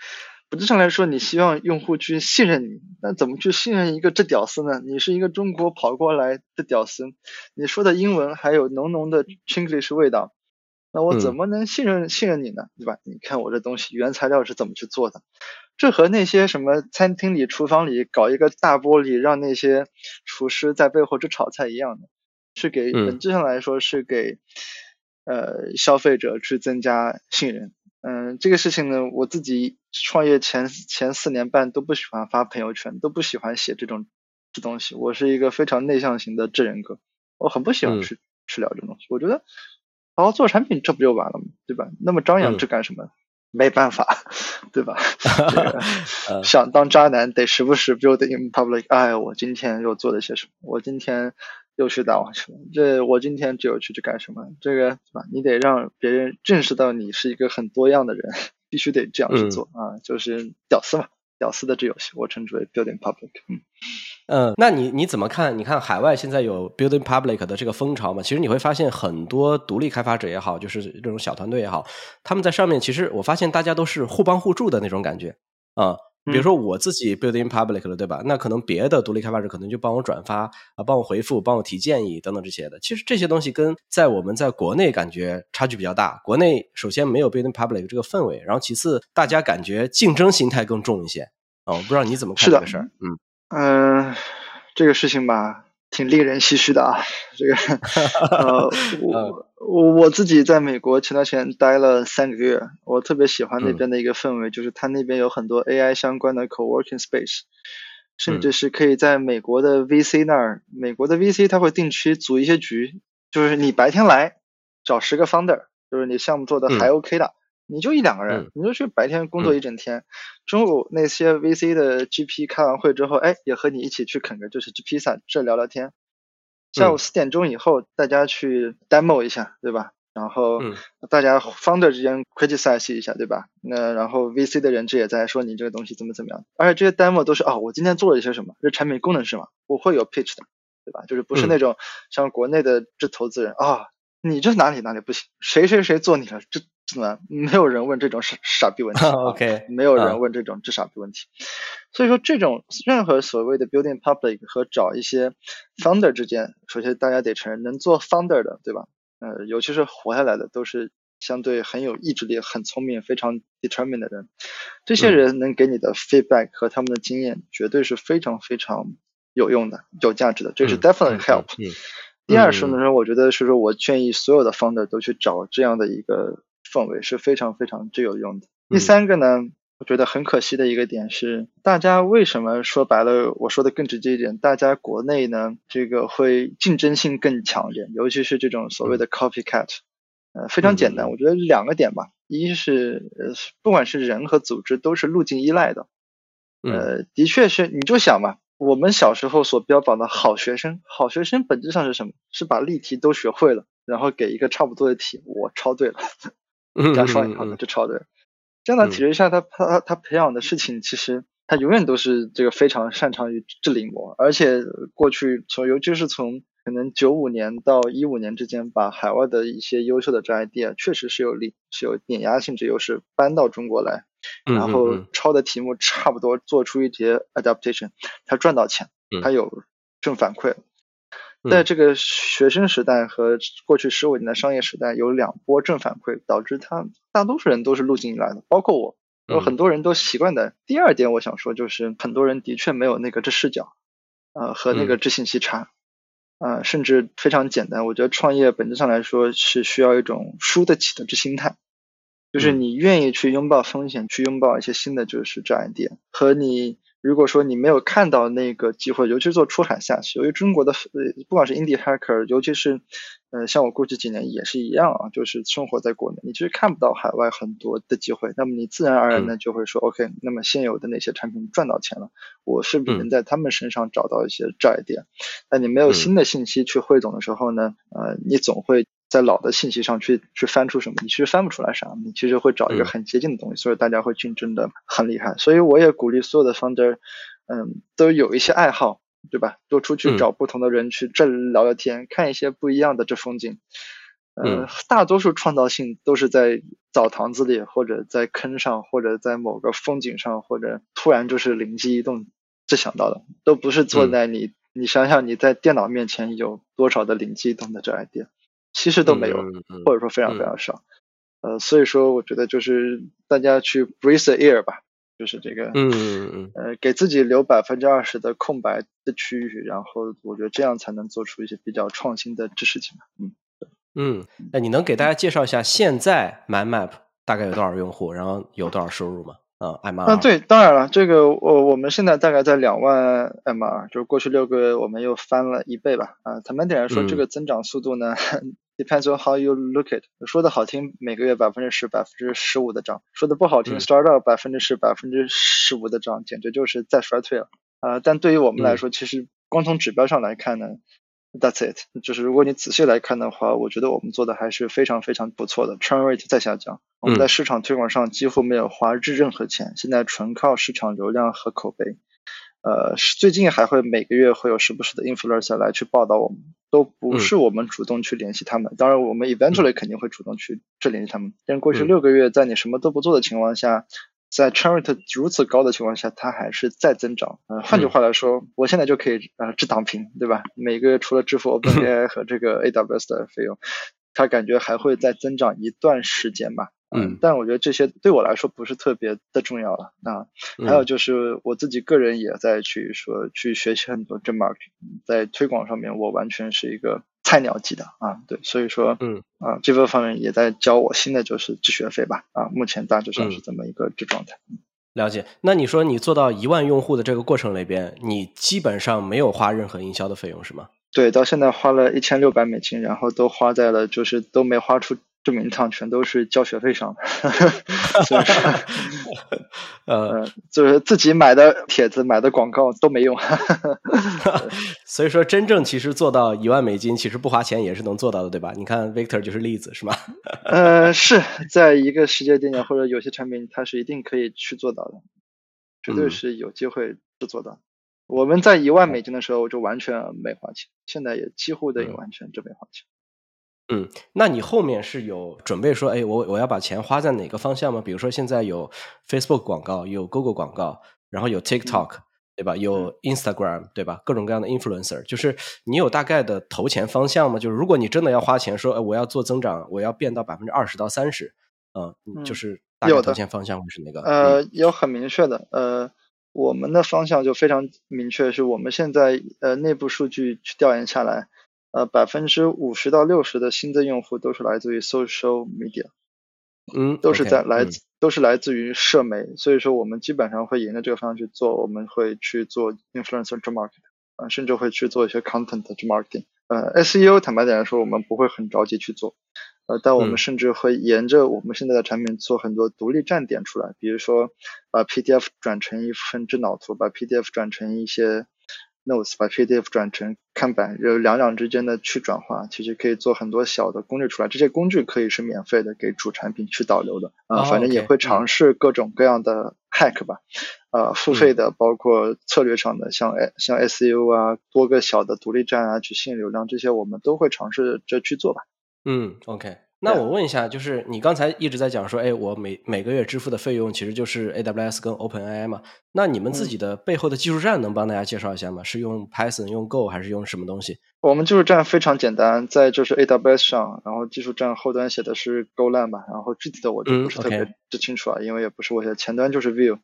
B: 本质上来说，你希望用户去信任你，那怎么去信任一个这屌丝呢？你是一个中国跑过来的屌丝，你说的英文还有浓浓的 Chinglish 味道，那我怎
A: 嗯
B: 么能信任信任你呢？对吧？你看我这东西原材料是怎么去做的，这和那些什么餐厅里、厨房里搞一个大玻璃，让那些厨师在背后去炒菜一样的，是给
A: 嗯
B: 本质上来说是给呃消费者去增加信任。嗯，这个事情呢，我自己创业前前四年半都不喜欢发朋友圈，都不喜欢写这种这东西。我是一个非常内向型的智人格，我很不喜欢
A: 嗯
B: 去、去聊这种东西。我觉得好好做产品，这不就完了吗？对吧？那么张扬
A: 嗯
B: 这干什么？没办法，对吧？想当渣男得时不时 build in public。哎，我今天又做了些什么？我今天又去打网球，这我今天只有去去干什么？这个对吧？你得让别人认识到你是一个很多样的人，必须得这样去做、啊，就是屌丝嘛，屌丝的这游戏，我称之为 building public。嗯。
A: 嗯，那你你怎么看？你看海外现在有 building public 的这个风潮嘛？其实你会发现很多独立开发者也好，就是这种小团队也好，他们在上面其实我发现大家都是互帮互助的那种感觉啊。比如说我自己 building public 了，对吧？那可能别的独立开发者可能就帮我转发啊，帮我回复，帮我提建议等等这些的。其实这些东西跟在我们在国内感觉差距比较大。国内首先没有 building public 这个氛围，然后其次大家感觉竞争心态更重一些啊。我不知道你怎么看
B: 是的
A: 这个事儿？嗯
B: 嗯，这个事情吧，挺令人唏嘘的啊。这个，呃，我我我自己在美国前段时间待了三个月，我特别喜欢那边的一个氛围，就是它那边有很多 AI 相关的 co-working space，甚至是可以在美国的 VC 那儿，美国的 VC 他会定期组一些局，就是你白天来找十个 founder，就是你项目做的还 OK 的。你就一两个人，你就去白天工作一整天，中午那些 VC 的 GP 开完会之后，哎，也和你一起去啃个就是吃披萨，这聊聊天。下午四点钟以后，大家去 demo 一下，对吧？然后大家 founder 之间 criticize 一下，对吧？那然后 VC 的人这也在说你这个东西怎么怎么样，而且这些 demo 都是哦，我今天做了一些什么，这产品功能是什么，我会有 pitch 的，对吧？就是不是那种像国内的这投资人啊，你这哪里哪里不行，谁谁谁做你了，这。是吧？没有人问这种傻傻逼问题。
A: OK，
B: 没有人问这种这傻逼问题。所以说，这种任何所谓的 building public 和找一些 founder 之间，首先大家得承认，能做 founder 的，对吧？呃，尤其是活下来的，都是相对很有意志力、很聪明、非常 determined 的人。这些人能给你的 feedback 和他们的经验，绝对是非常非常有用的、有价值的。这是 definitely help。第二是呢，我觉得是说，我建议所有的 founder 都去找这样的一个。氛围是非常非常具有用的。第三个呢，我觉得很可惜的一个点是，大家为什么说白了，我说的更直接一点，大家国内呢这个会竞争性更强一点，尤其是这种所谓的 copycat，呃，非常简单，我觉得两个点吧，一是呃，不管是人和组织都是路径依赖的，呃，的确是，你就想吧，我们小时候所标榜的好学生，好学生本质上是什么？是把例题都学会了，然后给一个差不多的题，我抄对了。加双引号的，就抄对。这样的体制下，他他他培养的事情，其实他永远都是这个非常擅长于治理模，而且过去从尤其是从可能九五年到一五年之间，把海外的一些优秀的这 idea 确实是有力是有碾压性质优势搬到中国来，然后抄的题目差不多做出一些 adaptation，他赚到钱，他有正反馈。在这个学生时代和过去十五年的商业时代，有两波正反馈，导致他大多数人都是路径依赖的，包括我，有很多人都习惯的。第二点，我想说就是，很多人的确没有那个这视角，呃，和那个知信息差，呃，甚至非常简单。我觉得创业本质上来说是需要一种输得起的这心态，就是你愿意去拥抱风险，去拥抱一些新的就是这样一点，和你。如果说你没有看到那个机会，尤其是做出海下去，由于中国的呃，不管是 indie hacker，尤其是呃，像我过去几年也是一样啊，就是生活在国内，你其实看不到海外很多的机会，那么你自然而然的就会说，OK，那么现有的那些产品赚到钱了，我是不是能在他们身上找到一些债点？那你没有新的信息去汇总的时候呢，呃，你总会。在老的信息上去去翻出什么？你其实翻不出来啥，你其实会找一个很接近的东西，所以大家会竞争的很厉害。所以我也鼓励所有的 founder，嗯，都有一些爱好，对吧？多出去找不同的人去这聊聊天，看一些不一样的这风景。嗯，大多数创造性都是在澡堂子里，或者在坑上，或者在某个风景上，或者突然就是灵机一动就想到的，都不是坐在你，你想想你在电脑面前有多少的灵机一动的这 idea。其实都没有，或者说非常非常少，呃，所以说我觉得就是大家去 breathe the air 吧，就是这个，
A: 嗯嗯嗯，
B: 呃，给自己留百分之二十的空白的区域，然后我觉得这样才能做出一些比较创新的知识情吧，
A: 嗯。嗯，那你能给大家介绍一下现在 MyMap 大概有多少用户，然后有多少收入吗？啊，MR
B: 啊，对，当然了，这个我我们现在大概在两万 MR，就是过去六个月我们又翻了一倍吧，啊，坦白点来说，这个增长速度呢？Depends on how you look it。说的好听，每个月百分之十、百分之十五的涨；说的不好听，startup 百分之十、百分之十五的涨，简直就是在衰退了。啊，但对于我们来说，其实光从指标上来看呢，That's it。就是如果你仔细来看的话，我觉得我们做的还是非常非常不错的。Churn rate 在下降，我们在市场推广上几乎没有花任何钱，现在纯靠市场流量和口碑。呃，最近还会每个月会有时不时的 influencer 来去报道我们，都不是我们主动去联系他们。当然，我们 eventually 肯定会主动去去联系他们。但过去六个月，在你什么都不做的情况下，在 charity 如此高的情况下，它还是在增长。呃，换句话来说，我现在就可以呃只躺平，对吧？每个月除了支付 OpenAI 和这个 AWS 的费用，它感觉还会再增长一段时间吧。
A: 嗯，
B: 但我觉得这些对我来说不是特别的重要了。那还有就是我自己个人也在去说去学习很多 d r m a r k 在推广上面我完全是一个菜鸟级的啊，对，所以说
A: 嗯
B: 啊这个方面也在教我新的就是治学费吧啊，目前大致上是这么一个这状态。
A: 了解。那你说你做到一万用户的这个过程里边，你基本上没有花任何营销的费用是吗？
B: 对，到现在花了一千六百美金，然后都花在了就是都没花出。这么一趟全都是交学费上的，所以说，
A: 呃，
B: 就是自己买的帖子、买的广告都没用。
A: 所以说，真正其实做到一万美金，其实不花钱也是能做到的，对吧？你看 Victor 就是例子，是吗？
B: 呃，是在一个世界电影或者有些产品，它是一定可以去做到的，绝对是有机会去做到。我们在一万美金的时候就完全没花钱，现在也几乎等于完全就没花钱。
A: 嗯，那你后面是有准备说，哎，我我要把钱花在哪个方向吗？比如说现在有 Facebook 广告，有 Google 广告，然后有 TikTok，对吧？有 Instagram，对吧？各种各样的 influencer，就是你有大概的投钱方向吗？就是如果你真的要花钱，说哎我要做增长，我要变到百分之二十到三十，嗯，就是大概投钱方向会是哪个？
B: 呃，有很明确的，呃，我们的方向就非常明确，是我们现在呃内部数据去调研下来。呃，百分之五十到六十的新增用户都是来自于 social media，
A: 嗯，
B: 都是在来自都是来自于社媒，所以说我们基本上会沿着这个方向去做，我们会去做 influencer marketing，啊，甚至会去做一些 content marketing。呃，SEO 坦白点来说，我们不会很着急去做，呃，但我们甚至会沿着我们现在的产品做很多独立站点出来，比如说把 PDF 转成一份智脑图，把 PDF 转成一些。Notes 把 PDF 转成看板，有两两之间的去转化，其实可以做很多小的工具出来。这些工具可以是免费的，给主产品去导流的啊，反正也会尝试各种各样的 hack 吧。呃，付费的，包括策略上的，像像 SEO 啊，多个小的独立站啊，去吸引流量，这些我们都会尝试着去做吧。
A: 嗯，OK。那我问一下，就是你刚才一直在讲说，哎，我每每个月支付的费用其实就是 AWS 跟 OpenAI 嘛？那你们自己的背后的技术站能帮大家介绍一下吗？是用 Python、用 Go 还是用什么东西？
B: 我们技术站非常简单，在就是 AWS 上，然后技术站后端写的是 GoLang 吧，然后具体的我就不是特别记清楚啊，因为也不是我写，前端就是 Vue，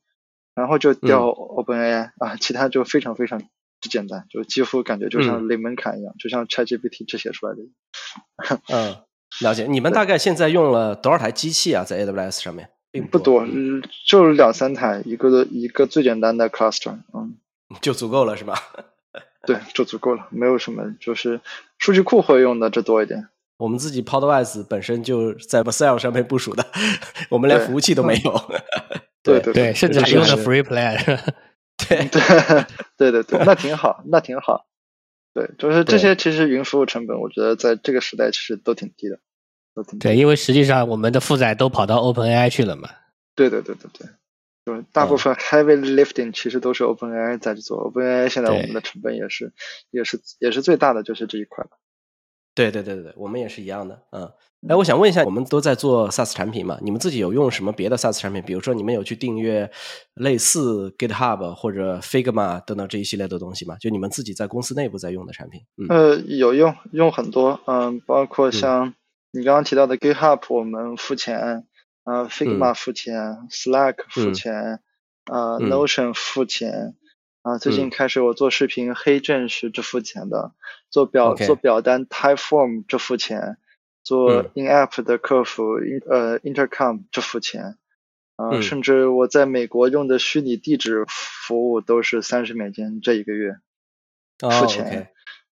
B: 然后就调 OpenAI 啊，其他就非常非常之简单，就几乎感觉就像零门槛一样，就像 ChatGPT 这写出来的。
A: 嗯。了解，你们大概现在用了多少台机器啊？在 AWS 上面，并
B: 不多，嗯就两三台，一个一个最简单的 cluster，嗯，
A: 就足够了是吧？
B: 对，就足够了，没有什么，就是数据库会用的这多一点。
A: 我们自己 Podwise 本身就在 Vercel 上面部署的，我们连服务器都没有。
B: 对对
C: 对，甚至还用的 Free Plan。
A: 对
B: 对对对对，那挺好，那挺好。对，就是这些，其实云服务成本，我觉得在这个时代其实都挺低的都挺。
C: 对，因为实际上我们的负载都跑到 OpenAI 去了嘛。
B: 对对对对对，就是大部分 heavy lifting 其实都是 OpenAI 在做，OpenAI 现在我们的成本也是也是也是最大的就是这一块
A: 对对对对对，我们也是一样的。嗯，哎，我想问一下，我们都在做 SaaS 产品嘛？你们自己有用什么别的 SaaS 产品？比如说你们有去订阅类似 GitHub 或者 Figma 等等这一系列的东西吗？就你们自己在公司内部在用的产品？
B: 呃，有用，用很多，嗯，包括像。你刚刚提到的 GitHub 我们付钱，呃，Figma 付钱，Slack 付钱，呃，Notion 付钱，啊，最近开始我做视频，黑证是支付钱的，做表做表单 Typeform 支付钱，做 In-App 的客服，呃，Intercom 支付钱，啊，甚至我在美国用的虚拟地址服务都是三十美金这一个月付钱，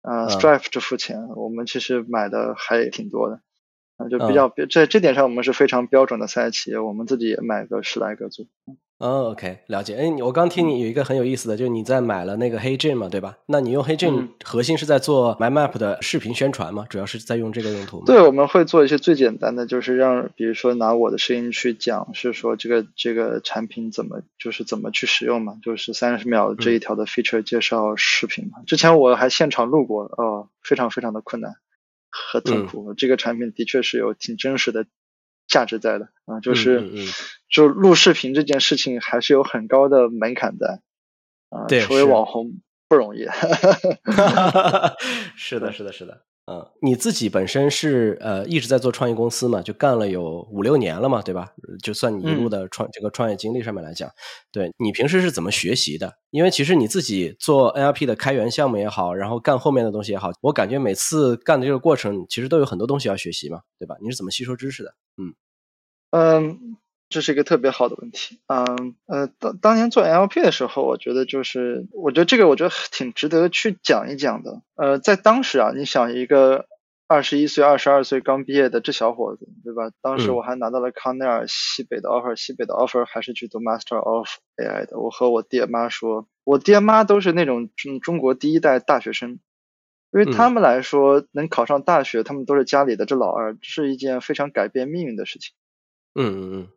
B: 啊，Stripe 支付钱，我们其实买的还挺多的。啊就比较在这点上，我们是非常标准的赛企业，我们自己也买个十来个组。
A: 哦，OK，了解。哎，我刚听你有一个很有意思的，就是你在买了那个黑 Gym 嘛，对吧？那你用黑 Gym 核心是在做 MyMap 的视频宣传吗？主要是在用这个用途吗？
B: 对，我们会做一些最简单的，就是让比如说拿我的声音去讲，是说这个这个产品怎么就是怎么去使用嘛，就是三十秒这一条的 feature 介绍视频嘛。之前我还现场录过，哦，非常非常的困难。和痛苦，这个产品的确是有挺真实的价值在的啊，就是就录视频这件事情还是有很高的门槛的啊，成为网红不容易。
A: 是的，是的，是的。嗯，你自己本身是呃一直在做创业公司嘛，就干了有五六年了嘛，对吧？就算你一路的创这个创业经历上面来讲，对你平时是怎么学习的？因为其实你自己做 NLP 的开源项目也好，然后干后面的东西也好，我感觉每次干的这个过程，其实都有很多东西要学习嘛，对吧？你是怎么吸收知识的？
B: 嗯嗯。这是一个特别好的问题，嗯呃，当当年做 NLP 的时候，我觉得就是，我觉得这个我觉得挺值得去讲一讲的。呃，在当时啊，你想一个二十一岁、二十二岁刚毕业的这小伙子，对吧？当时我还拿到了康奈尔西北的 offer，西北的 offer 还是去读 Master of AI 的。我和我爹妈说，我爹妈都是那种中中国第一代大学生，因为他们来说，能考上大学，他们都是家里的这老二，是一件非常改变命运的事情。
A: 嗯嗯嗯。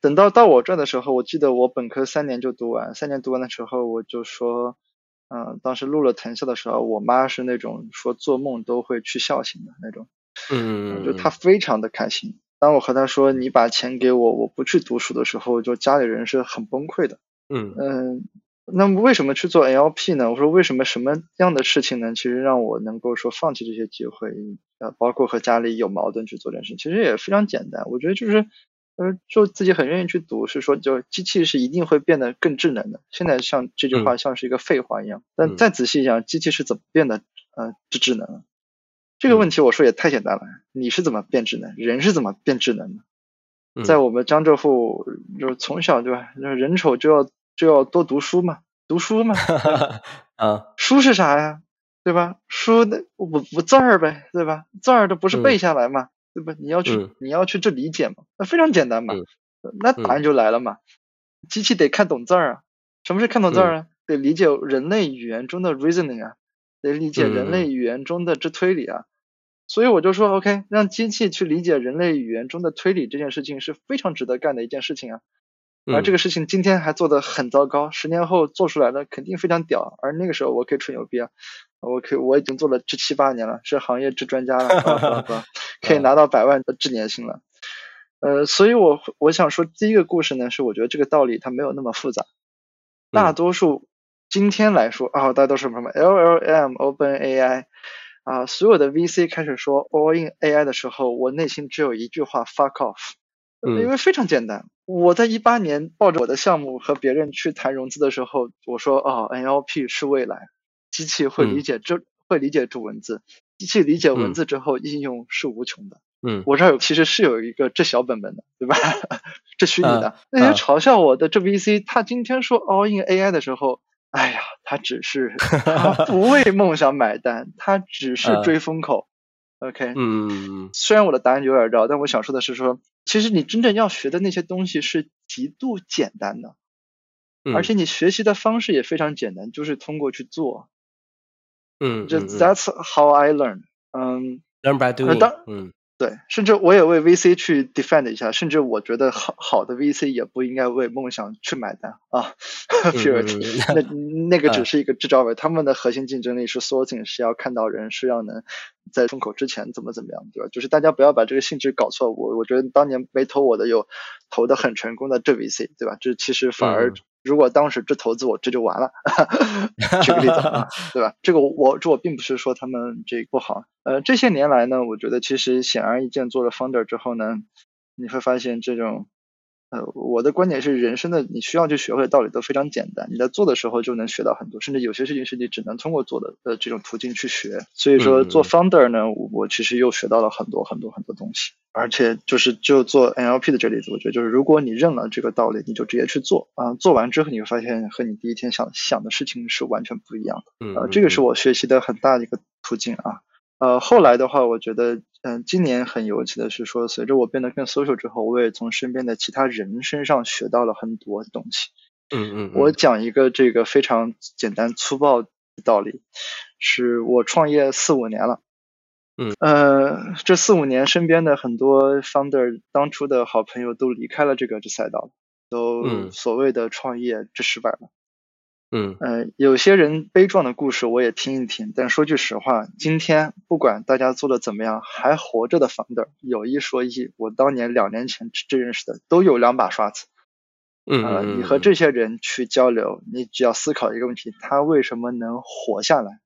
B: 等到到我这的时候，我记得我本科三年就读完，三年读完的时候，我就说，嗯，当时录了藤校的时候，我妈是那种说做梦都会去孝心的那种，
A: 嗯，
B: 就她非常的开心。当我和她说你把钱给我，我不去读书的时候，就家里人是很崩溃的。
A: 嗯
B: 嗯，那么为什么去做 NLP 呢？我说为什么什么样的事情呢？其实让我能够说放弃这些机会，呃，包括和家里有矛盾去做这件事，其实也非常简单。我觉得就是。呃，就自己很愿意去读，是说就机器是一定会变得更智能的。现在像这句话像是一个废话一样，但再仔细一想，机器是怎么变得呃智智能？这个问题我说也太简单了。你是怎么变智能？人是怎么变智能的？在我们江浙沪，就是从小对吧？人丑就要就要多读书嘛，读书嘛。
A: 啊，
B: 书是啥呀？对吧？书的不不字儿呗，对吧？字儿都不是背下来嘛。对吧？你要去，你要去这理解嘛？那非常简单嘛。那答案就来了嘛。机器得看懂字儿啊。什么是看懂字儿啊？得理解人类语言中的 reasoning 啊，得理解人类语言中的这推理啊。所以我就说，OK，让机器去理解人类语言中的推理这件事情是非常值得干的一件事情啊。而这个事情今天还做的很糟糕，十年后做出来的肯定非常屌。而那个时候我可以吹牛逼啊，我可以我已经做了这七八年了，是行业之专家了，可以拿到百万的制年薪了。呃，所以我我想说第一个故事呢，是我觉得这个道理它没有那么复杂。大多数今天来说啊，大家都是什么 LLM、OpenAI 啊，所有的 VC 开始说 All in AI 的时候，我内心只有一句话：fuck off。因为非常简单，我在一八年抱着我的项目和别人去谈融资的时候，我说哦，NLP 是未来，机器会理解这会理解这文字，机器理解文字之后应用是无穷的。
A: 嗯，
B: 我这儿有其实是有一个这小本本的，对吧？这虚拟的，那些嘲笑我的这 VC，他今天说 All in AI 的时候，哎呀，他只是 他不为梦想买单，他只是追风口。OK，
A: 嗯，
B: 虽然我的答案有点绕，但我想说的是说，其实你真正要学的那些东西是极度简单的，而且你学习的方式也非常简单，就是通过去做。
A: 嗯，
B: 就 That's how I learn。嗯
A: ，learn by doing。嗯。
B: 对，甚至我也为 VC 去 defend 一下，甚至我觉得好好的 VC 也不应该为梦想去买单啊。Purity，那那个只是一个制造位，他们的核心竞争力是 sourcing，是要看到人，是要能在风口之前怎么怎么样，对吧？就是大家不要把这个性质搞错。我我觉得当年没投我的有投的很成功的这 VC，对吧？这其实反而。如果当时这投资我这就完了，举个例子啊，对吧？这个我这我并不是说他们这不好，呃，这些年来呢，我觉得其实显而易见，做了 founder 之后呢，你会发现这种。呃，我的观点是，人生的你需要去学会的道理都非常简单，你在做的时候就能学到很多，甚至有些事情是你只能通过做的呃这种途径去学。所以说做 founder 呢，我其实又学到了很多很多很多东西。而且就是就做 NLP 的这例子，我觉得就是如果你认了这个道理，你就直接去做啊，做完之后你会发现和你第一天想想的事情是完全不一样
A: 的。
B: 呃，这个是我学习的很大的一个途径啊。呃，后来的话，我觉得，嗯，今年很尤其的是说，随着我变得更 social 之后，我也从身边的其他人身上学到了很多东西。
A: 嗯嗯。
B: 我讲一个这个非常简单粗暴的道理，是我创业四五年了。
A: 嗯。
B: 呃，这四五年，身边的很多 founder 当初的好朋友都离开了这个这赛道，都所谓的创业这失败了。
A: 嗯
B: 呃，有些人悲壮的故事我也听一听，但说句实话，今天不管大家做的怎么样，还活着的 founder 有一说一，我当年两年前这认识的都有两把刷子。
A: 嗯
B: 你和这些人去交流，你只要思考一个问题：他为什么能活下来？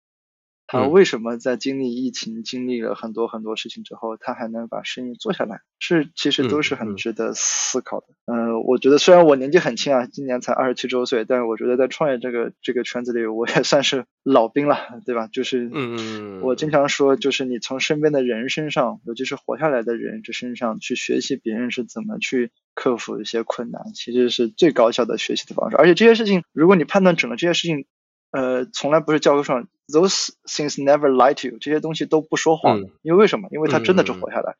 B: 他
A: 嗯
B: 为什么在经历疫情、经历了很多很多事情之后，他还能把生意做下来？是其实都是很值得思考的。嗯、我觉得虽然我年纪很轻啊，今年才二十七周岁，但是我觉得在创业这个这个圈子里，我也算是老兵了，对吧？就是
A: 嗯嗯嗯
B: 我经常说，就是你从身边的人身上，尤其是活下来的人这身上去学习别人是怎么去克服一些困难，其实是最高效的学习的方式。而且这些事情，如果你判断准了，这些事情，呃，从来不是教科书上，those things never lie to you，这些东西都不说谎的。
A: 嗯
B: 因为为什么？因为他真的是
A: 嗯嗯嗯
B: 活下来。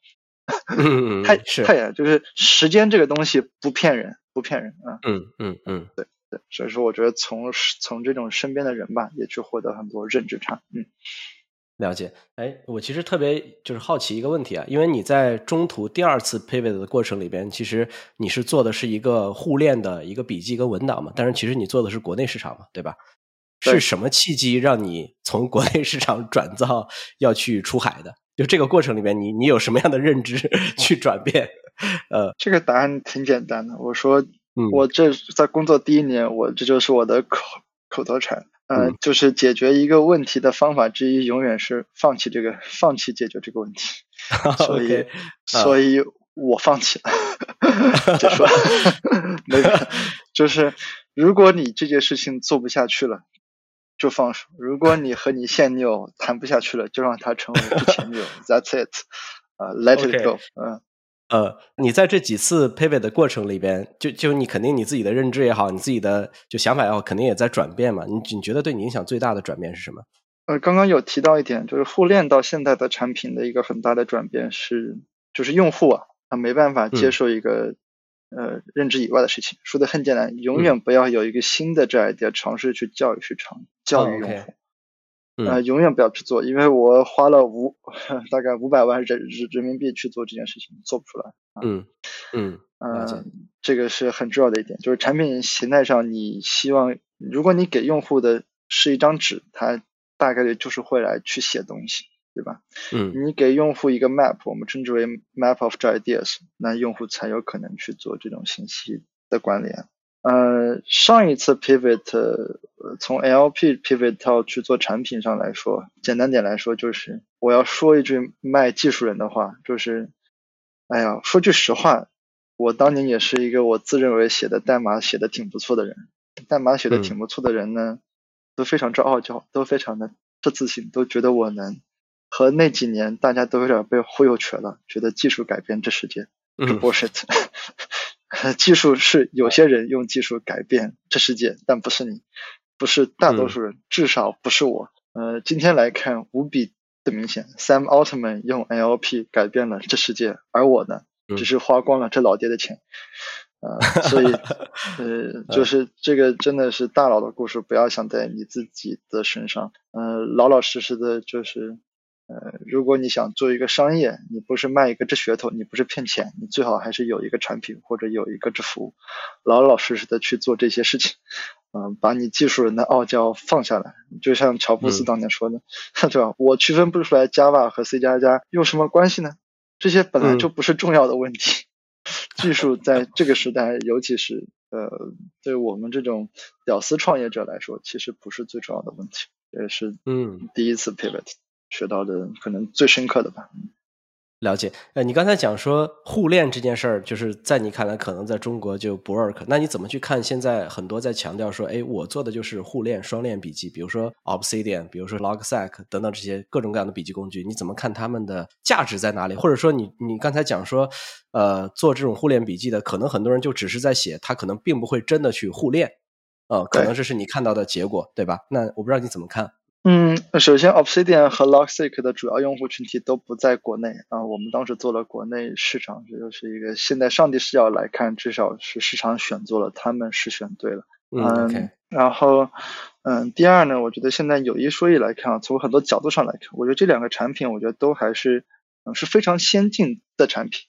A: 嗯嗯
B: 太
A: 是
B: 太就是时间这个东西不骗人，不骗人啊。
A: 嗯嗯嗯
B: 对，所以说我觉得从从这种身边的人吧，也去获得很多认知差。嗯。
A: 了解，哎，我其实特别就是好奇一个问题啊，因为你在中途第二次 pivot 的过程里边，其实你是做的是一个互链的一个笔记跟文档嘛，但是其实你做的是国内市场嘛，对吧？
B: 对
A: 是什么契机让你从国内市场转到要去出海的？就这个过程里面，你你有什么样的认知去转变？呃，
B: 这个答案挺简单的。我说，
A: 嗯
B: 我这在工作第一年，我这就是我的口口头禅。呃，
A: 嗯
B: 就是解决一个问题的方法之一，永远是放弃这个，放弃解决这个问题。所以所以我放弃了。就说 那个，就是如果你这件事情做不下去了，就放手；如果你和你现女友谈不下去了，就让她成为之前女友。That's it，啊、l e t it go，嗯、
A: 呃，你在这几次 pivot 的过程里边，就就你肯定你自己的认知也好，你自己的就想法也好，肯定也在转变嘛。你你觉得对你影响最大的转变是什么？
B: 呃，刚刚有提到一点，就是互链到现在的产品的一个很大的转变是，就是用户啊，他没办法接
A: 嗯
B: 受一个、呃认知以外的事情。说的很简单，永
A: 嗯
B: 远不要有一个新的这 idea 尝试去教育市场、教育用户。
A: 哦 OK 嗯
B: 呃，永远不要去做，因为我花了五 大概五百万人人人民币去做这件事情，做不出来。
A: 嗯嗯了解
B: 嗯，这个是很重要的一点，就是产品形态上，你希望如果你给用户的是一张纸，他大概率就是会来去写东西，对吧？
A: 嗯
B: 你给用户一个 map，我们称之为 map of ideas，那用户才有可能去做这种信息的关联。呃，上一次 pivot，呃，从 LP pivot 到去做产品上来说，简单点来说，就是我要说一句卖技术人的话，就是，哎呀，说句实话，我当年也是一个我自认为写的代码写的挺不错的人，代码写的挺不错的人呢，都非常之傲娇，都非常的不自信，都觉得我能。和那几年大家都有点被忽悠瘸了，觉得技术改变这世界，这
A: 嗯
B: bullshit。技术是有些人用技术改变这世界，但不是你，不是大多数人，至少不是我。呃，今天来看无比的明显，Sam Altman 用 NLP 改变了这世界，而我呢，
A: 嗯
B: 只是花光了这老爹的钱。呃，所以，呃，就是这个真的是大佬的故事，不要想在你自己的身上。呃，老老实实的，就是，呃，如果你想做一个商业，你不是卖一个这噱头，你不是骗钱，你最好还是有一个产品或者有一个这服务，老老实实的去做这些事情。嗯、把你技术人的傲娇放下来，就像乔布斯
A: 嗯
B: 当年说的，对吧？我区分不出来 Java 和 C 加加有什么关系呢？这些本来
A: 嗯
B: 就不是重要的问题。技术在这个时代，尤其是呃，对我们这种屌丝创业者来说，其实不是最重要的问题，也是
A: 嗯，
B: 第一次 pivot 学到的可能最深刻的吧。
A: 了解。呃，你刚才讲说互链这件事儿，就是在你看来可能在中国就不 work，那你怎么去看现在很多在强调说，哎，我做的就是互链双链笔记，比如说 Obsidian，比如说 Logseq 等等这些各种各样的笔记工具，你怎么看他们的价值在哪里？或者说你你刚才讲说，呃，做这种互链笔记的，可能很多人就只是在写，他可能并不会真的去互链，呃，可能这是你看到的结果，对吧？那我不知道你怎么看。
B: 嗯，首先 Obsidian 和 Logseq 的主要用户群体都不在国内啊。我们当时做了国内市场，这就是一个现在上帝视角来看，至少是市场选做了，他们是选对了。
A: 嗯
B: 然后，嗯，第二呢，我觉得现在有一说一来看啊，从很多角度上来看，我觉得这两个产品，我觉得都还是，嗯，是非常先进的产品。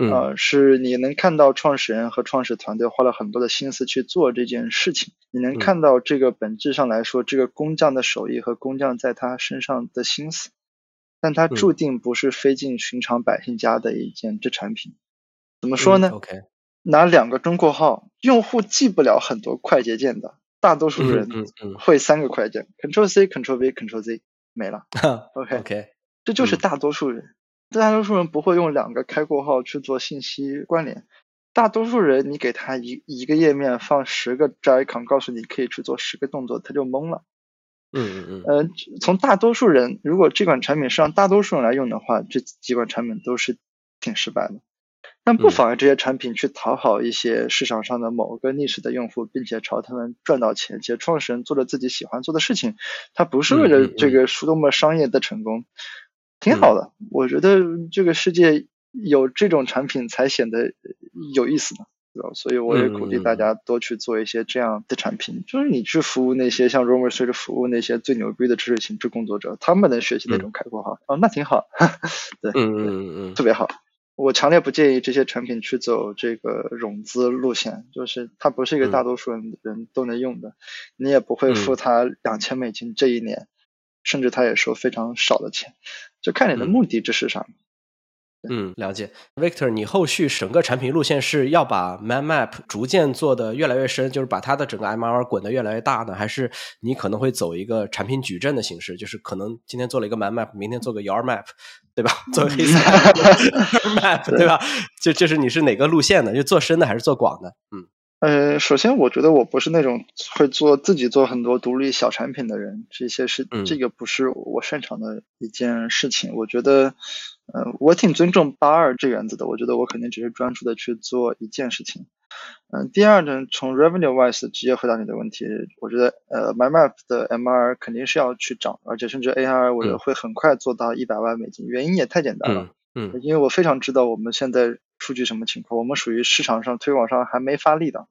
A: 嗯
B: 呃，是你能看到创始人和创始团队花了很多的心思去做这件事情，你能
A: 嗯
B: 看到这个本质上来说，这个工匠的手艺和工匠在他身上的心思，但他
A: 嗯
B: 注定不是飞进寻常百姓家的一件这产品。怎么说呢？
A: 嗯？OK，
B: 拿两个中括号，用户记不了很多快捷键的，大多数人会三个快捷键，Ctrl C、Ctrl V、Ctrl Z。没了。OK 这就是
A: 嗯
B: 大多数人。大多数人不会用两个开括号去做信息关联。大多数人，你给他一一个页面放十个 j icon，告诉你可以去做十个动作，他就懵了。
A: 嗯嗯嗯
B: 呃，从大多数人，如果这款产品是让大多数人来用的话，这几款产品都是挺失败的。但不
A: 嗯
B: 妨碍这些产品去讨好一些市场上的某个 niche 的用户，并且朝他们赚到钱。且创始人做着自己喜欢做的事情，他不是为了这个是多么商业的成功，挺好的。我觉得这个世界有这种产品才显得有意思呢。对吧？所以我也鼓励大家多去做一些这样的产品，就是你去服务那些像 Romer 随着服务那些最牛逼的知识型制工作者，他们能学习那种开括号，哦，那挺好，对，
A: 嗯嗯嗯嗯
B: 特别好。我强烈不建议这些产品去走这个融资路线，就是它不是一个大多数人人都能用的，你也不会付他两千美金这一年，甚至他也收非常少的钱，就看你的目的这是啥。
A: 嗯，了解，Victor，你后续整个产品路线是要把 Man Map 逐渐做的越来越深，就是把它的整个 MRR 滚得越来越大呢，还是你可能会走一个产品矩阵的形式，就是可能今天做了一个 Man Map，明天做个 Your Map，对吧？做个黑色 Map，对吧？就就是你是哪个路线的？就做深的还是做广的？嗯。
B: 呃，首先我觉得我不是那种会做自己做很多独立小产品的人，这些是、
A: 嗯、
B: 这个不是我擅长的一件事情。我觉得，呃，我挺尊重八二这原则的。我觉得我肯定只是专注的去做一件事情。嗯、呃，第二呢，从 revenue wise 直接回答你的问题，我觉得呃，MyMap 的 MR 肯定是要去涨，而且甚至 AR 我觉得会很快做到一百万美金。原因也太简单了，
A: 嗯，嗯
B: 因为我非常知道我们现在。数据什么情况？我们属于市场上推广上还没发力的，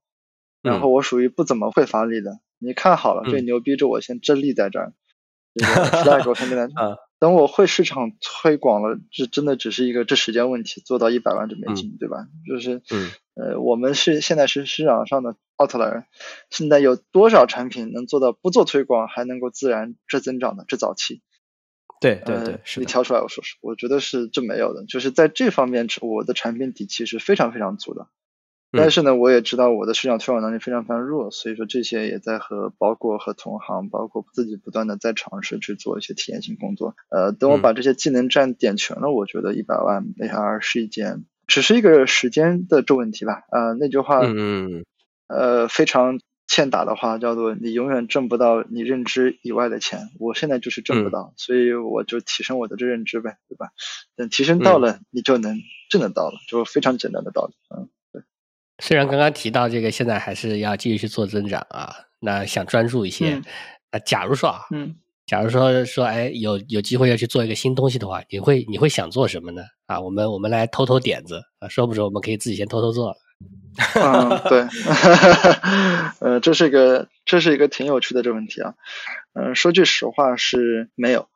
B: 然后我属于不怎么会发力的。你看好了，这牛逼，这我先真立在这儿。这个 flag 我先立在 等我会市场推广了，这真的只是一个这时间问题，做到一百万这美金，对吧？就是，呃，我们是现在是市场上的 outlier，现在有多少产品能做到不做推广还能够自然这增长的？这早期。
A: 对对对，
B: 呃、
A: 是
B: 你挑出来，我说是，我觉得是这没有的，就是在这方面，我的产品底气是非常非常足的。但是呢，我也知道我的市场推广能力非常非常弱，所以说这些也在和包括和同行，包括自己不断的在尝试去做一些体验性工作。呃，等我把这些技能站点全了，我觉得一百万 AR 是一件只是一个时间的这问题吧。呃，那句话，
A: 嗯
B: 呃，非常。欠打的话叫做你永远挣不到你认知以外的钱，我现在就是挣不到，
A: 嗯、
B: 所以我就提升我的这认知呗，对吧？等提升到了，
A: 嗯、
B: 你就能挣得到了，就非常简单的道理。嗯，对。
C: 虽然刚刚提到这个，现在还是要继续去做增长啊，那想专注一些。
B: 嗯、
C: 那假如说啊，
B: 嗯，
C: 假如说说，哎，有有机会要去做一个新东西的话，你会你会想做什么呢？啊，我们我们来偷偷点子啊，说不准我们可以自己先偷偷做了。
B: 嗯，对，呃，这是一个这是一个挺有趣的这个问题啊。嗯、说句实话是没有。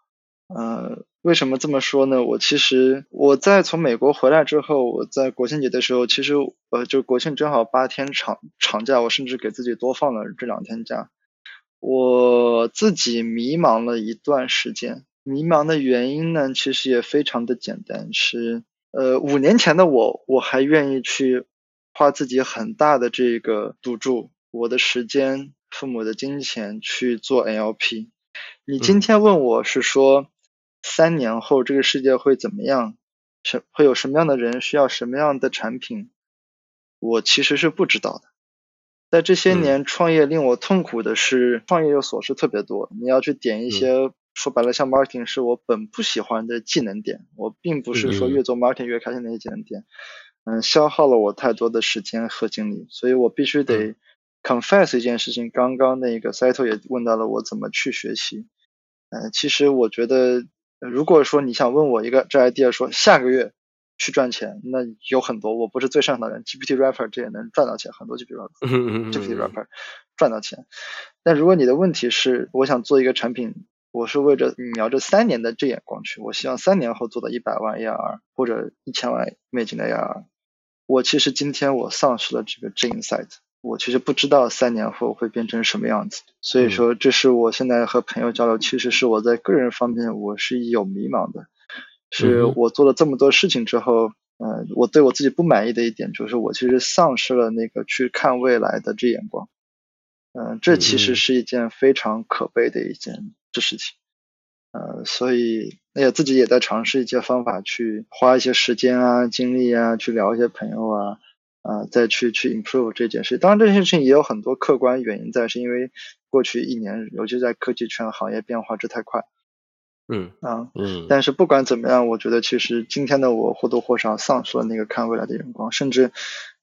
B: 呃，为什么这么说呢？我其实我在从美国回来之后，我在国庆节的时候，其实呃，就国庆正好八天长长假，我甚至给自己多放了这两天假。我自己迷茫了一段时间，迷茫的原因呢，其实也非常的简单，是呃，五年前的我，我还愿意去。花自己很大的这个赌注，我的时间、父母的金钱去做 NLP。你今天问我是说，三年后这个世界会怎么样？什会有什么样的人需要什么样的产品？我其实是不知道的。在这些年创业令我痛苦的是，创业又琐事特别多，你要去点一些，说白了像 marketing 是我本不喜欢的技能点，我并不是说越做 marketing 越开心的一些技能点。嗯，消耗了我太多的时间和精力，所以我必须得 confess 一件事情。刚刚那个 Saito 也问到了我怎么去学习。呃，其实我觉得，如果说你想问我一个这 idea 说下个月去赚钱，那有很多，我不是最擅长的人，GPT rapper 这也能赚到钱，很多 GPT rapper，GPT rapper 赚到钱。但如果你的问题是，我想做一个产品，我是为着瞄着三年的这眼光去，我希望三年后做到一百万 ARR 或者一千万美金的 ARR。我其实今天我丧失了这个 insight，我其实不知道三年后会变成什么样子，所以说这是我现在和朋友交流，其实是我在个人方面我是有迷茫的，是我做了这么多事情之后，呃，我对我自己不满意的一点就是我其实丧失了那个去看未来的这眼光，嗯、呃，这其实是一件非常可悲的一件这事情。呃，所以也自己也在尝试一些方法，去花一些时间啊、精力啊，去聊一些朋友啊，啊，再去去 improve 这件事。当然，这件事情也有很多客观原因在，是因为过去一年，尤其在科技圈行业变化之太快。
A: 嗯
B: 啊，
C: 嗯，
B: 但是不管怎么样，我觉得其实今天的我或多或少丧失了那个看未来的眼光，甚至，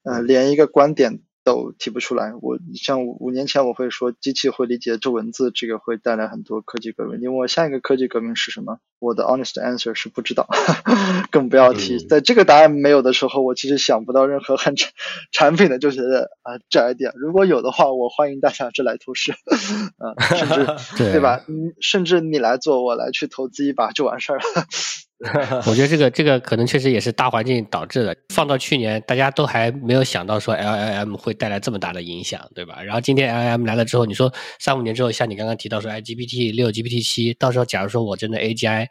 B: 呃，连一个观点。都提不出来。我像五五年前我会说机器会理解这文字，这个会带来很多科技革命。你问我下一个科技革命是什么？我的 honest answer 是不知道，更不要提。在这个答案没有的时候，我其实想不到任何很产 产品的，就觉得啊这 idea 如果有的话，我欢迎大家这来投试，啊，甚至 对吧？嗯，甚至你来做，我来去投资一把就完事儿了。
C: 我觉得这个这个可能确实也是大环境导致的。放到去年，大家都还没有想到说 L L M 会带来这么大的影响，对吧？然后今天 L L M 来了之后，你说三五年之后，像你刚刚提到说，哎，G P T 六、G P T 七，到时候假如说我真的 A G I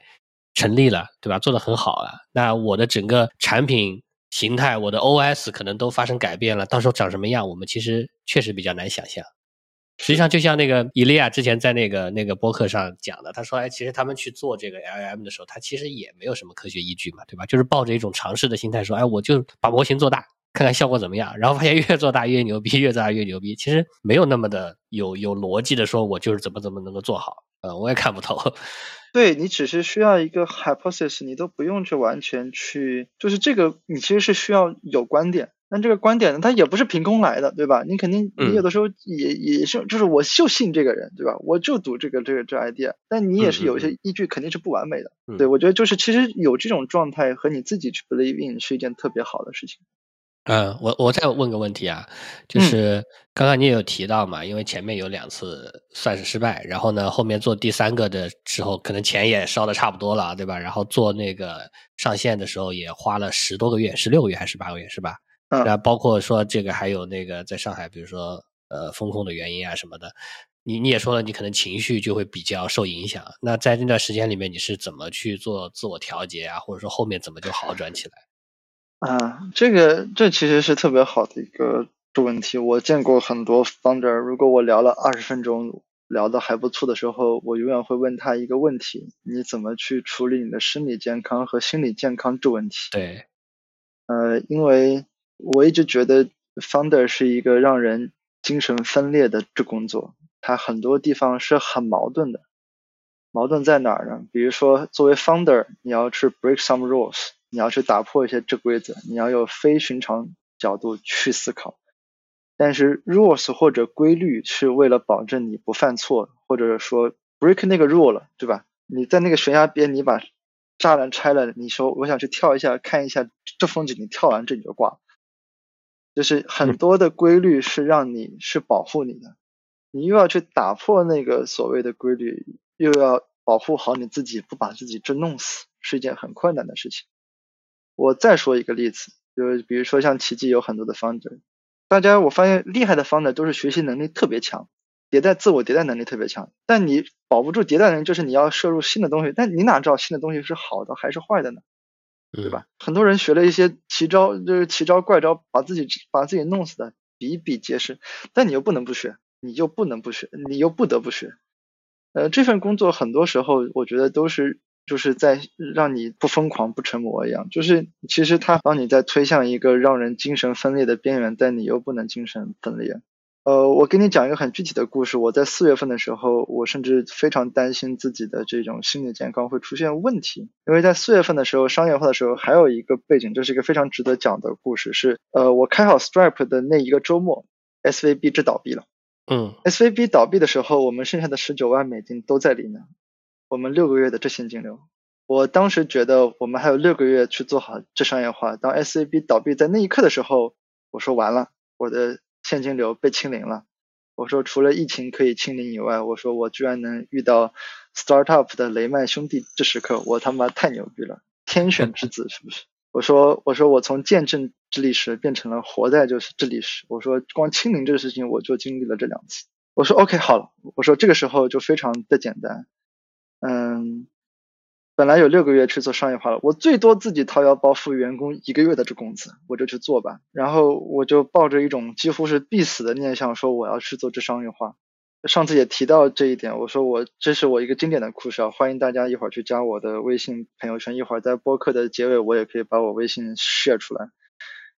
C: 成立了，对吧？做的很好了，那我的整个产品形态，我的 O S 可能都发生改变了，到时候长什么样，我们其实确实比较难想象。实际上，就像那个伊利亚之前在那个那个博客上讲的，他说：“哎，其实他们去做这个 LLM 的时候，他其实也没有什么科学依据嘛，对吧？就是抱着一种尝试的心态说，哎，我就把模型做大，看看效果怎么样。然后发现越做大越牛逼，越做大越牛逼。其实没有那么的有有逻辑的说，我就是怎么怎么能够做好。呃，我也看不透。
B: 对你只是需要一个 hypothesis，你都不用去完全去，就是这个你其实是需要有观点。”那这个观点呢，它也不是凭空来的，对吧？你肯定，你有的时候也也是，就是我就信这个人，对吧？我就赌这个这个这 idea，但你也是有一些依据，肯定是不完美的。对我觉得就是其实有这种状态和你自己去 believe in 是一件特别好的事情。
C: 嗯，我我再问个问题啊，就是刚刚你也有提到嘛，因为前面有两次算是失败，然后呢，后面做第三个的时候，可能钱也烧的差不多了，对吧？然后做那个上线的时候也花了十多个月，十六个月还是八个月，是吧？那包括说这个还有那个在上海，比如说呃风控的原因啊什么的，你你也说了，你可能情绪就会比较受影响。那在那段时间里面，你是怎么去做自我调节啊？或者说后面怎么就好转起来？
B: 啊，这个这其实是特别好的一个问题。我见过很多 founder，如果我聊了二十分钟聊的还不错的时候，我永远会问他一个问题：你怎么去处理你的生理健康和心理健康这问题？
C: 对，
B: 呃，因为。我一直觉得 founder 是一个让人精神分裂的这工作，它很多地方是很矛盾的。矛盾在哪儿呢？比如说，作为 founder，你要去 break some rules，你要去打破一些这规则，你要有非寻常角度去思考。但是 rules 或者规律是为了保证你不犯错，或者说 break 那个 rule 了，对吧？你在那个悬崖边，你把栅栏拆了，你说我想去跳一下，看一下这风景，你跳完这你就挂了。就是很多的规律是让你是保护你的，你又要去打破那个所谓的规律，又要保护好你自己，不把自己真弄死，是一件很困难的事情。我再说一个例子，就比如说像奇迹有很多的 founder，大家我发现厉害的 founder 都是学习能力特别强，迭代自我迭代能力特别强，但你保不住迭代能力，就是你要摄入新的东西，但你哪知道新的东西是好的还是坏的呢？对吧？很多人学了一些奇招，就是奇招怪招，把自己把自己弄死的比比皆是。但你又不能不学，你又不能不学，你又不得不学。呃，这份工作很多时候我觉得都是就是在让你不疯狂不成魔一样，就是其实它帮你在推向一个让人精神分裂的边缘，但你又不能精神分裂。呃，我给你讲一个很具体的故事。我在四月份的时候，我甚至非常担心自己的这种心理健康会出现问题，因为在四月份的时候，商业化的时候，还有一个背景，这是一个非常值得讲的故事。是呃，我开好 Stripe 的那一个周末，SVB 就倒闭了。
C: 嗯
B: ，SVB 倒闭的时候，我们剩下的十九万美金都在里面，我们六个月的这现金流。我当时觉得我们还有六个月去做好这商业化。当 SVB 倒闭在那一刻的时候，我说完了，我的。现金流被清零了，我说除了疫情可以清零以外，我说我居然能遇到 startup 的雷曼兄弟这时刻，我他妈太牛逼了，天选之子是不是？我说我说我从见证这历史变成了活在就是这历史，我说光清零这个事情我就经历了这两次，我说 OK 好了，我说这个时候就非常的简单，嗯。本来有六个月去做商业化了，我最多自己掏腰包付员工一个月的这工资，我就去做吧。然后我就抱着一种几乎是必死的念想，说我要去做这商业化。上次也提到这一点，我说我这是我一个经典的故事啊，欢迎大家一会儿去加我的微信朋友圈，一会儿在播客的结尾我也可以把我微信 share 出来。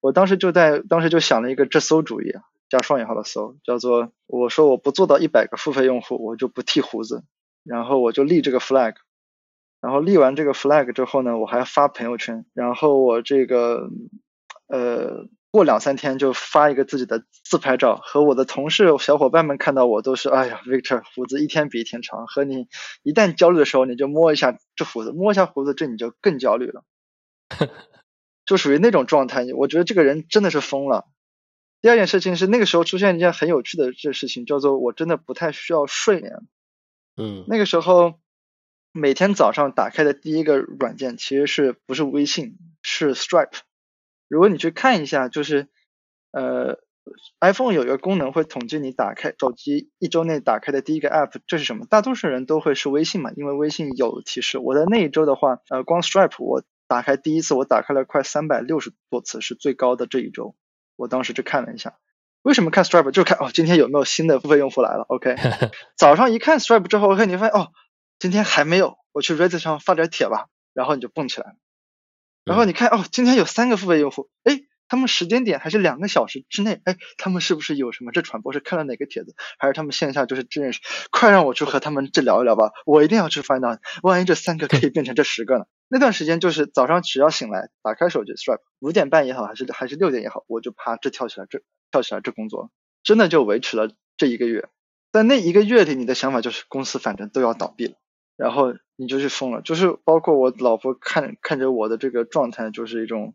B: 我当时就在当时就想了一个这馊主意，加双引号的馊，叫做我说我不做到一百个付费用户，我就不剃胡子，然后我就立这个 flag，然后立完这个 flag 之后呢，我还发朋友圈，然后我这个呃。过两三天就发一个自己的自拍照，和我的同事小伙伴们看到我都是，哎呀，Victor 胡子一天比一天长。和你一旦焦虑的时候，你就摸一下这胡子，摸一下胡子，这你就更焦虑了，就属于那种状态。我觉得这个人真的是疯了。第二件事情是那个时候出现一件很有趣的这事情，叫做我真的不太需要睡眠。
C: 嗯，
B: 那个时候每天早上打开的第一个软件其实是不是微信，是 Stripe。如果你去看一下，就是呃，iPhone 有一个功能会统计你打开手机一周内打开的第一个 App，这是什么？大多数人都会是微信嘛，因为微信有提示。我在那一周的话，呃，光 Stripe 我打开第一次，我打开了快三百六十多次，是最高的这一周。我当时就看了一下，为什么看 Stripe？就看哦，今天有没有新的付费用户来了？OK，早上一看 Stripe 之后，OK，你发现哦，今天还没有，我去 Reddit 上发点帖吧，然后你就蹦起来了。然后你看哦，今天有三个付费用户，哎，他们时间点还是两个小时之内，哎，他们是不是有什么？这传播是看了哪个帖子，还是他们线下就是真认识？快让我去和他们这聊一聊吧，我一定要去 find out，万一这三个可以变成这十个呢？那段时间就是早上只要醒来，打开手机，Stripe，五点半也好，还是还是六点也好，我就啪这跳起来，这跳起来这工作，真的就维持了这一个月。在那一个月里，你的想法就是公司反正都要倒闭了。然后你就去疯了，就是包括我老婆看看着我的这个状态，就是一种，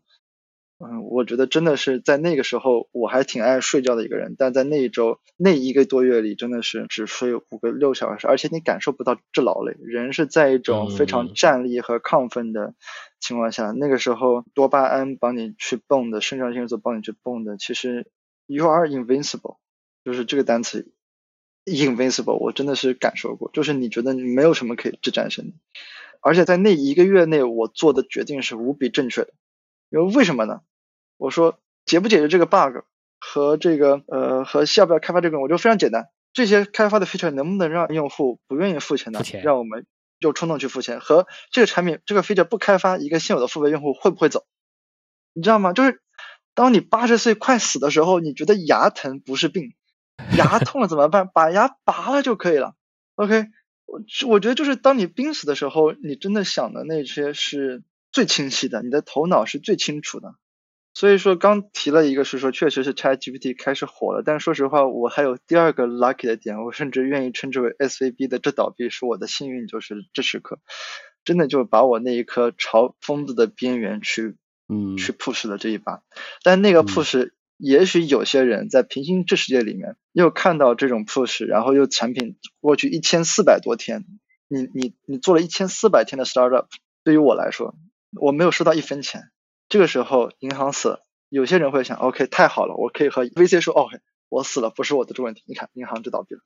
B: 嗯，我觉得真的是在那个时候我还挺爱睡觉的一个人，但在那一周那一个多月里，真的是只睡五个六小时，而且你感受不到这劳累，人是在一种非常站立和亢奋的情况下，那个时候多巴胺帮你去蹦的，肾上腺素帮你去蹦的，其实 you are invincible，就是这个单词。Invincible，我真的是感受过，就是你觉得你没有什么可以去战胜的，而且在那一个月内，我做的决定是无比正确的。因为为什么呢？我说解不解决这个 bug 和这个呃和要不要开发这个，我觉得非常简单，这些开发的 feature 能不能让用户不愿意付钱的，让我们有冲动去付钱？和这个产品这个 feature 不开发，一个现有的付费用户会不会走？你知道吗？就是当你八十岁快死的时候，你觉得牙疼不是病。牙痛了怎么办？把牙拔了就可以了。OK，我我觉得就是当你濒死的时候，你真的想的那些是最清晰的，你的头脑是最清楚的。所以说刚提了一个是说，确实是 ChatGPT 开始火了。但说实话，我还有第二个 lucky 的点，我甚至愿意称之为 SVB 的这倒闭是我的幸运，就是这时刻真的就把我那一颗朝疯子的边缘去，
A: 嗯，
B: 去 push 了这一把。但那个 push。也许有些人在平行这世界里面又看到这种 push，然后又产品过去一千四百多天，你你你做了一千四百天的 startup，对于我来说，我没有收到一分钱。这个时候银行死了，有些人会想，OK，太好了，我可以和 VC 说，OK，我死了不是我的这问题，你看银行就倒闭了，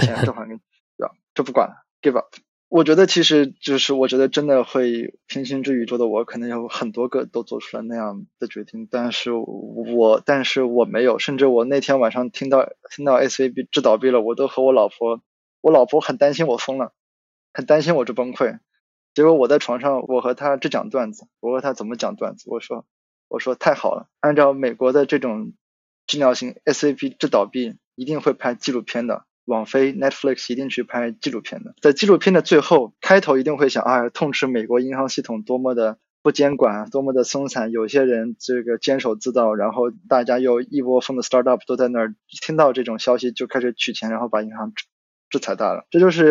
B: 钱这还给你，对吧？这不管了，give up。我觉得其实就是，我觉得真的会平行之宇宙的我，可能有很多个都做出了那样的决定，但是我但是我没有，甚至我那天晚上听到听到 SVB 制倒闭了，我都和我老婆，我老婆很担心我疯了，很担心我这崩溃。结果我在床上，我和她这讲段子，我和她怎么讲段子？我说我说太好了，按照美国的这种治疗型 SVB 制倒闭，一定会拍纪录片的。网飞 Netflix 一定去拍纪录片的，在纪录片的最后开头一定会想啊，痛斥美国银行系统多么的不监管，多么的松散，有些人这个坚守自盗，然后大家又一窝蜂的 startup 都在那儿听到这种消息就开始取钱，然后把银行制裁大了，这就是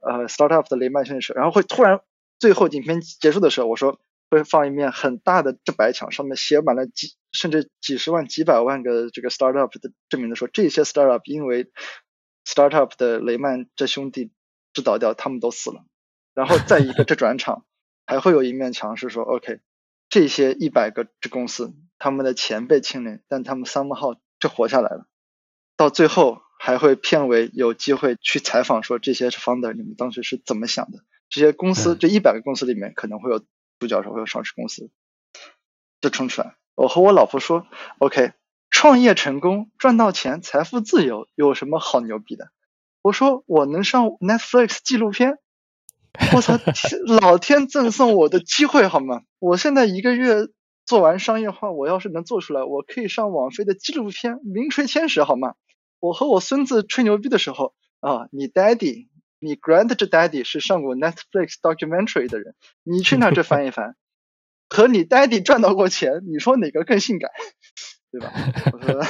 B: 呃 startup 的雷曼兄弟史。然后会突然最后影片结束的时候，我说会放一面很大的这白墙，上面写满了几甚至几十万几百万个这个 startup 的证明的说这些 startup 因为 startup 的雷曼这兄弟制倒掉，他们都死了。然后再一个这转场，还会有一面墙是说，OK，这些一百个这公司，他们的钱被清零，但他们 somehow 这活下来了。到最后还会片尾有机会去采访说这些 founder 你们当时是怎么想的？这些公司这一百个公司里面可能会有独角兽，会有上市公司，就冲出来。我和我老婆说，OK。创业成功赚到钱财富自由有什么好牛逼的？我说我能上 Netflix 纪录片，我操，老天赠送我的机会好吗？我现在一个月做完商业化，我要是能做出来，我可以上网飞的纪录片，名垂千史好吗？我和我孙子吹牛逼的时候啊，你 daddy，你 grand daddy 是上过 Netflix documentary 的人，你去那这翻一翻，和你 daddy 赚到过钱，你说哪个更性感，对吧？我说，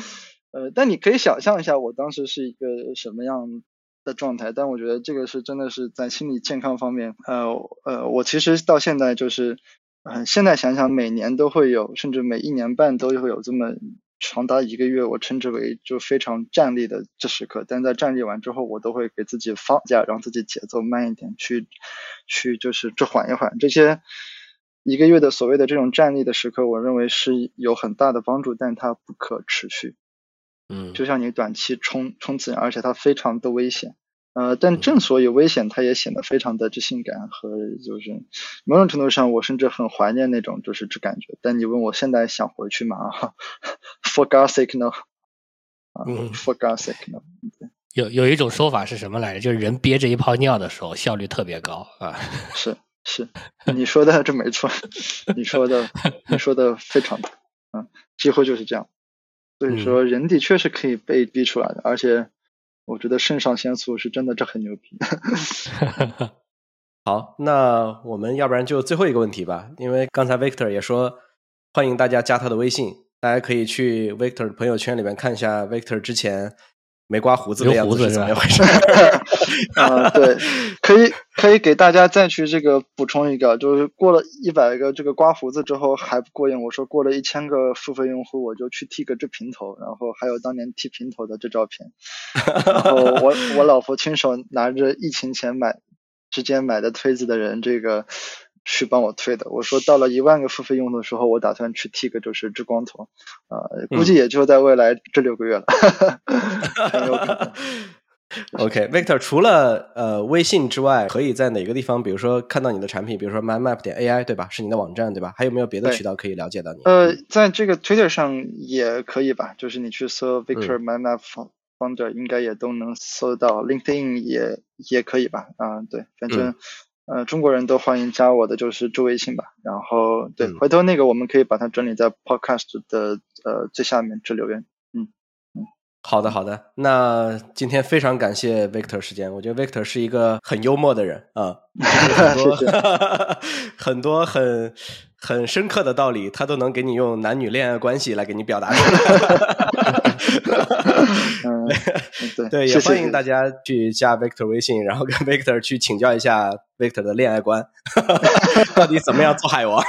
B: 呃，但你可以想象一下，我当时是一个什么样的状态。但我觉得这个是真的是在心理健康方面，呃呃，我其实到现在就是，嗯，现在想想，每年都会有，甚至每一年半都会有这么。长达一个月，我称之为就非常站立的这时刻。但在站立完之后，我都会给自己放假，让自己节奏慢一点，去去就是去缓一缓。这些一个月的所谓的这种站立的时刻，我认为是有很大的帮助，但它不可持续。
C: 嗯，
B: 就像你短期冲冲刺，而且它非常的危险。呃，但正所以危险，它也显得非常的之性感和就是某种程度上，我甚至很怀念那种就是这感觉。但你问我现在想回去吗？For God's sake no！嗯，For God's sake no！
C: 有有一种说法是什么来着？就是人憋着一泡尿的时候效率特别高啊。
B: 是是，你说的这没错，你说的你说的非常对，嗯，几乎就是这样。所以说，人的确是可以被逼出来的，而且。我觉得肾上腺素是真的，这很牛逼。
A: 好，那我们要不然就最后一个问题吧，因为刚才 Victor 也说欢迎大家加他的微信，大家可以去 Victor 的朋友圈里面看一下 Victor 之前。没刮胡子的样子是怎么回事？
B: 啊，对，可以可以给大家再去这个补充一个，就是过了一百个这个刮胡子之后还不过瘾，我说过了一千个付费用户我就去剃个这平头，然后还有当年剃平头的这照片，然后我 我老婆亲手拿着疫情前买之间买的推子的人这个。去帮我推的，我说到了一万个付费用的时候，我打算去剃个就是直光头，啊，估计也就在未来这六个月了。
A: OK，Victor，除了呃微信之外，可以在哪个地方，比如说看到你的产品，比如说 MyMap 点 AI，对吧？是你的网站，对吧？还有没有别的渠道可以了解到你？
B: 呃，在这个 Twitter 上也可以吧，就是你去搜 Victor MyMap Founder，应该也都能搜到。LinkedIn 也也可以吧？啊，对，反正。呃，中国人都欢迎加我的就是助微信吧，然后对，回头那个我们可以把它整理在 Podcast 的呃最下面这留言。嗯
A: 嗯，好的好的，那今天非常感谢 Victor 时间，我觉得 Victor 是一个很幽默的人啊，很多很多很很深刻的道理，他都能给你用男女恋爱关系来给你表达出来。
B: 嗯，对
A: 对，也欢迎大家去加 Victor 微信，然后跟 Victor 去请教一下 Victor 的恋爱观，到底怎么样做海王？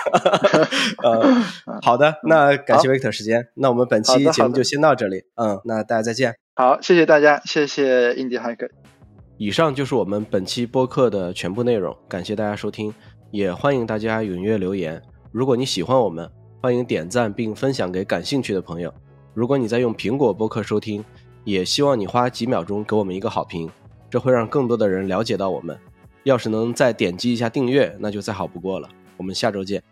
A: 呃，好的，那感谢 Victor 时间，那我们本期节目就先到这里。嗯，那大家再见。
B: 好，谢谢大家，谢谢 Indie Hacker。
A: 以上就是我们本期播客的全部内容，感谢大家收听，也欢迎大家踊跃留言。如果你喜欢我们，欢迎点赞并分享给感兴趣的朋友。如果你在用苹果播客收听，也希望你花几秒钟给我们一个好评，这会让更多的人了解到我们。要是能再点击一下订阅，那就再好不过了。我们下周见。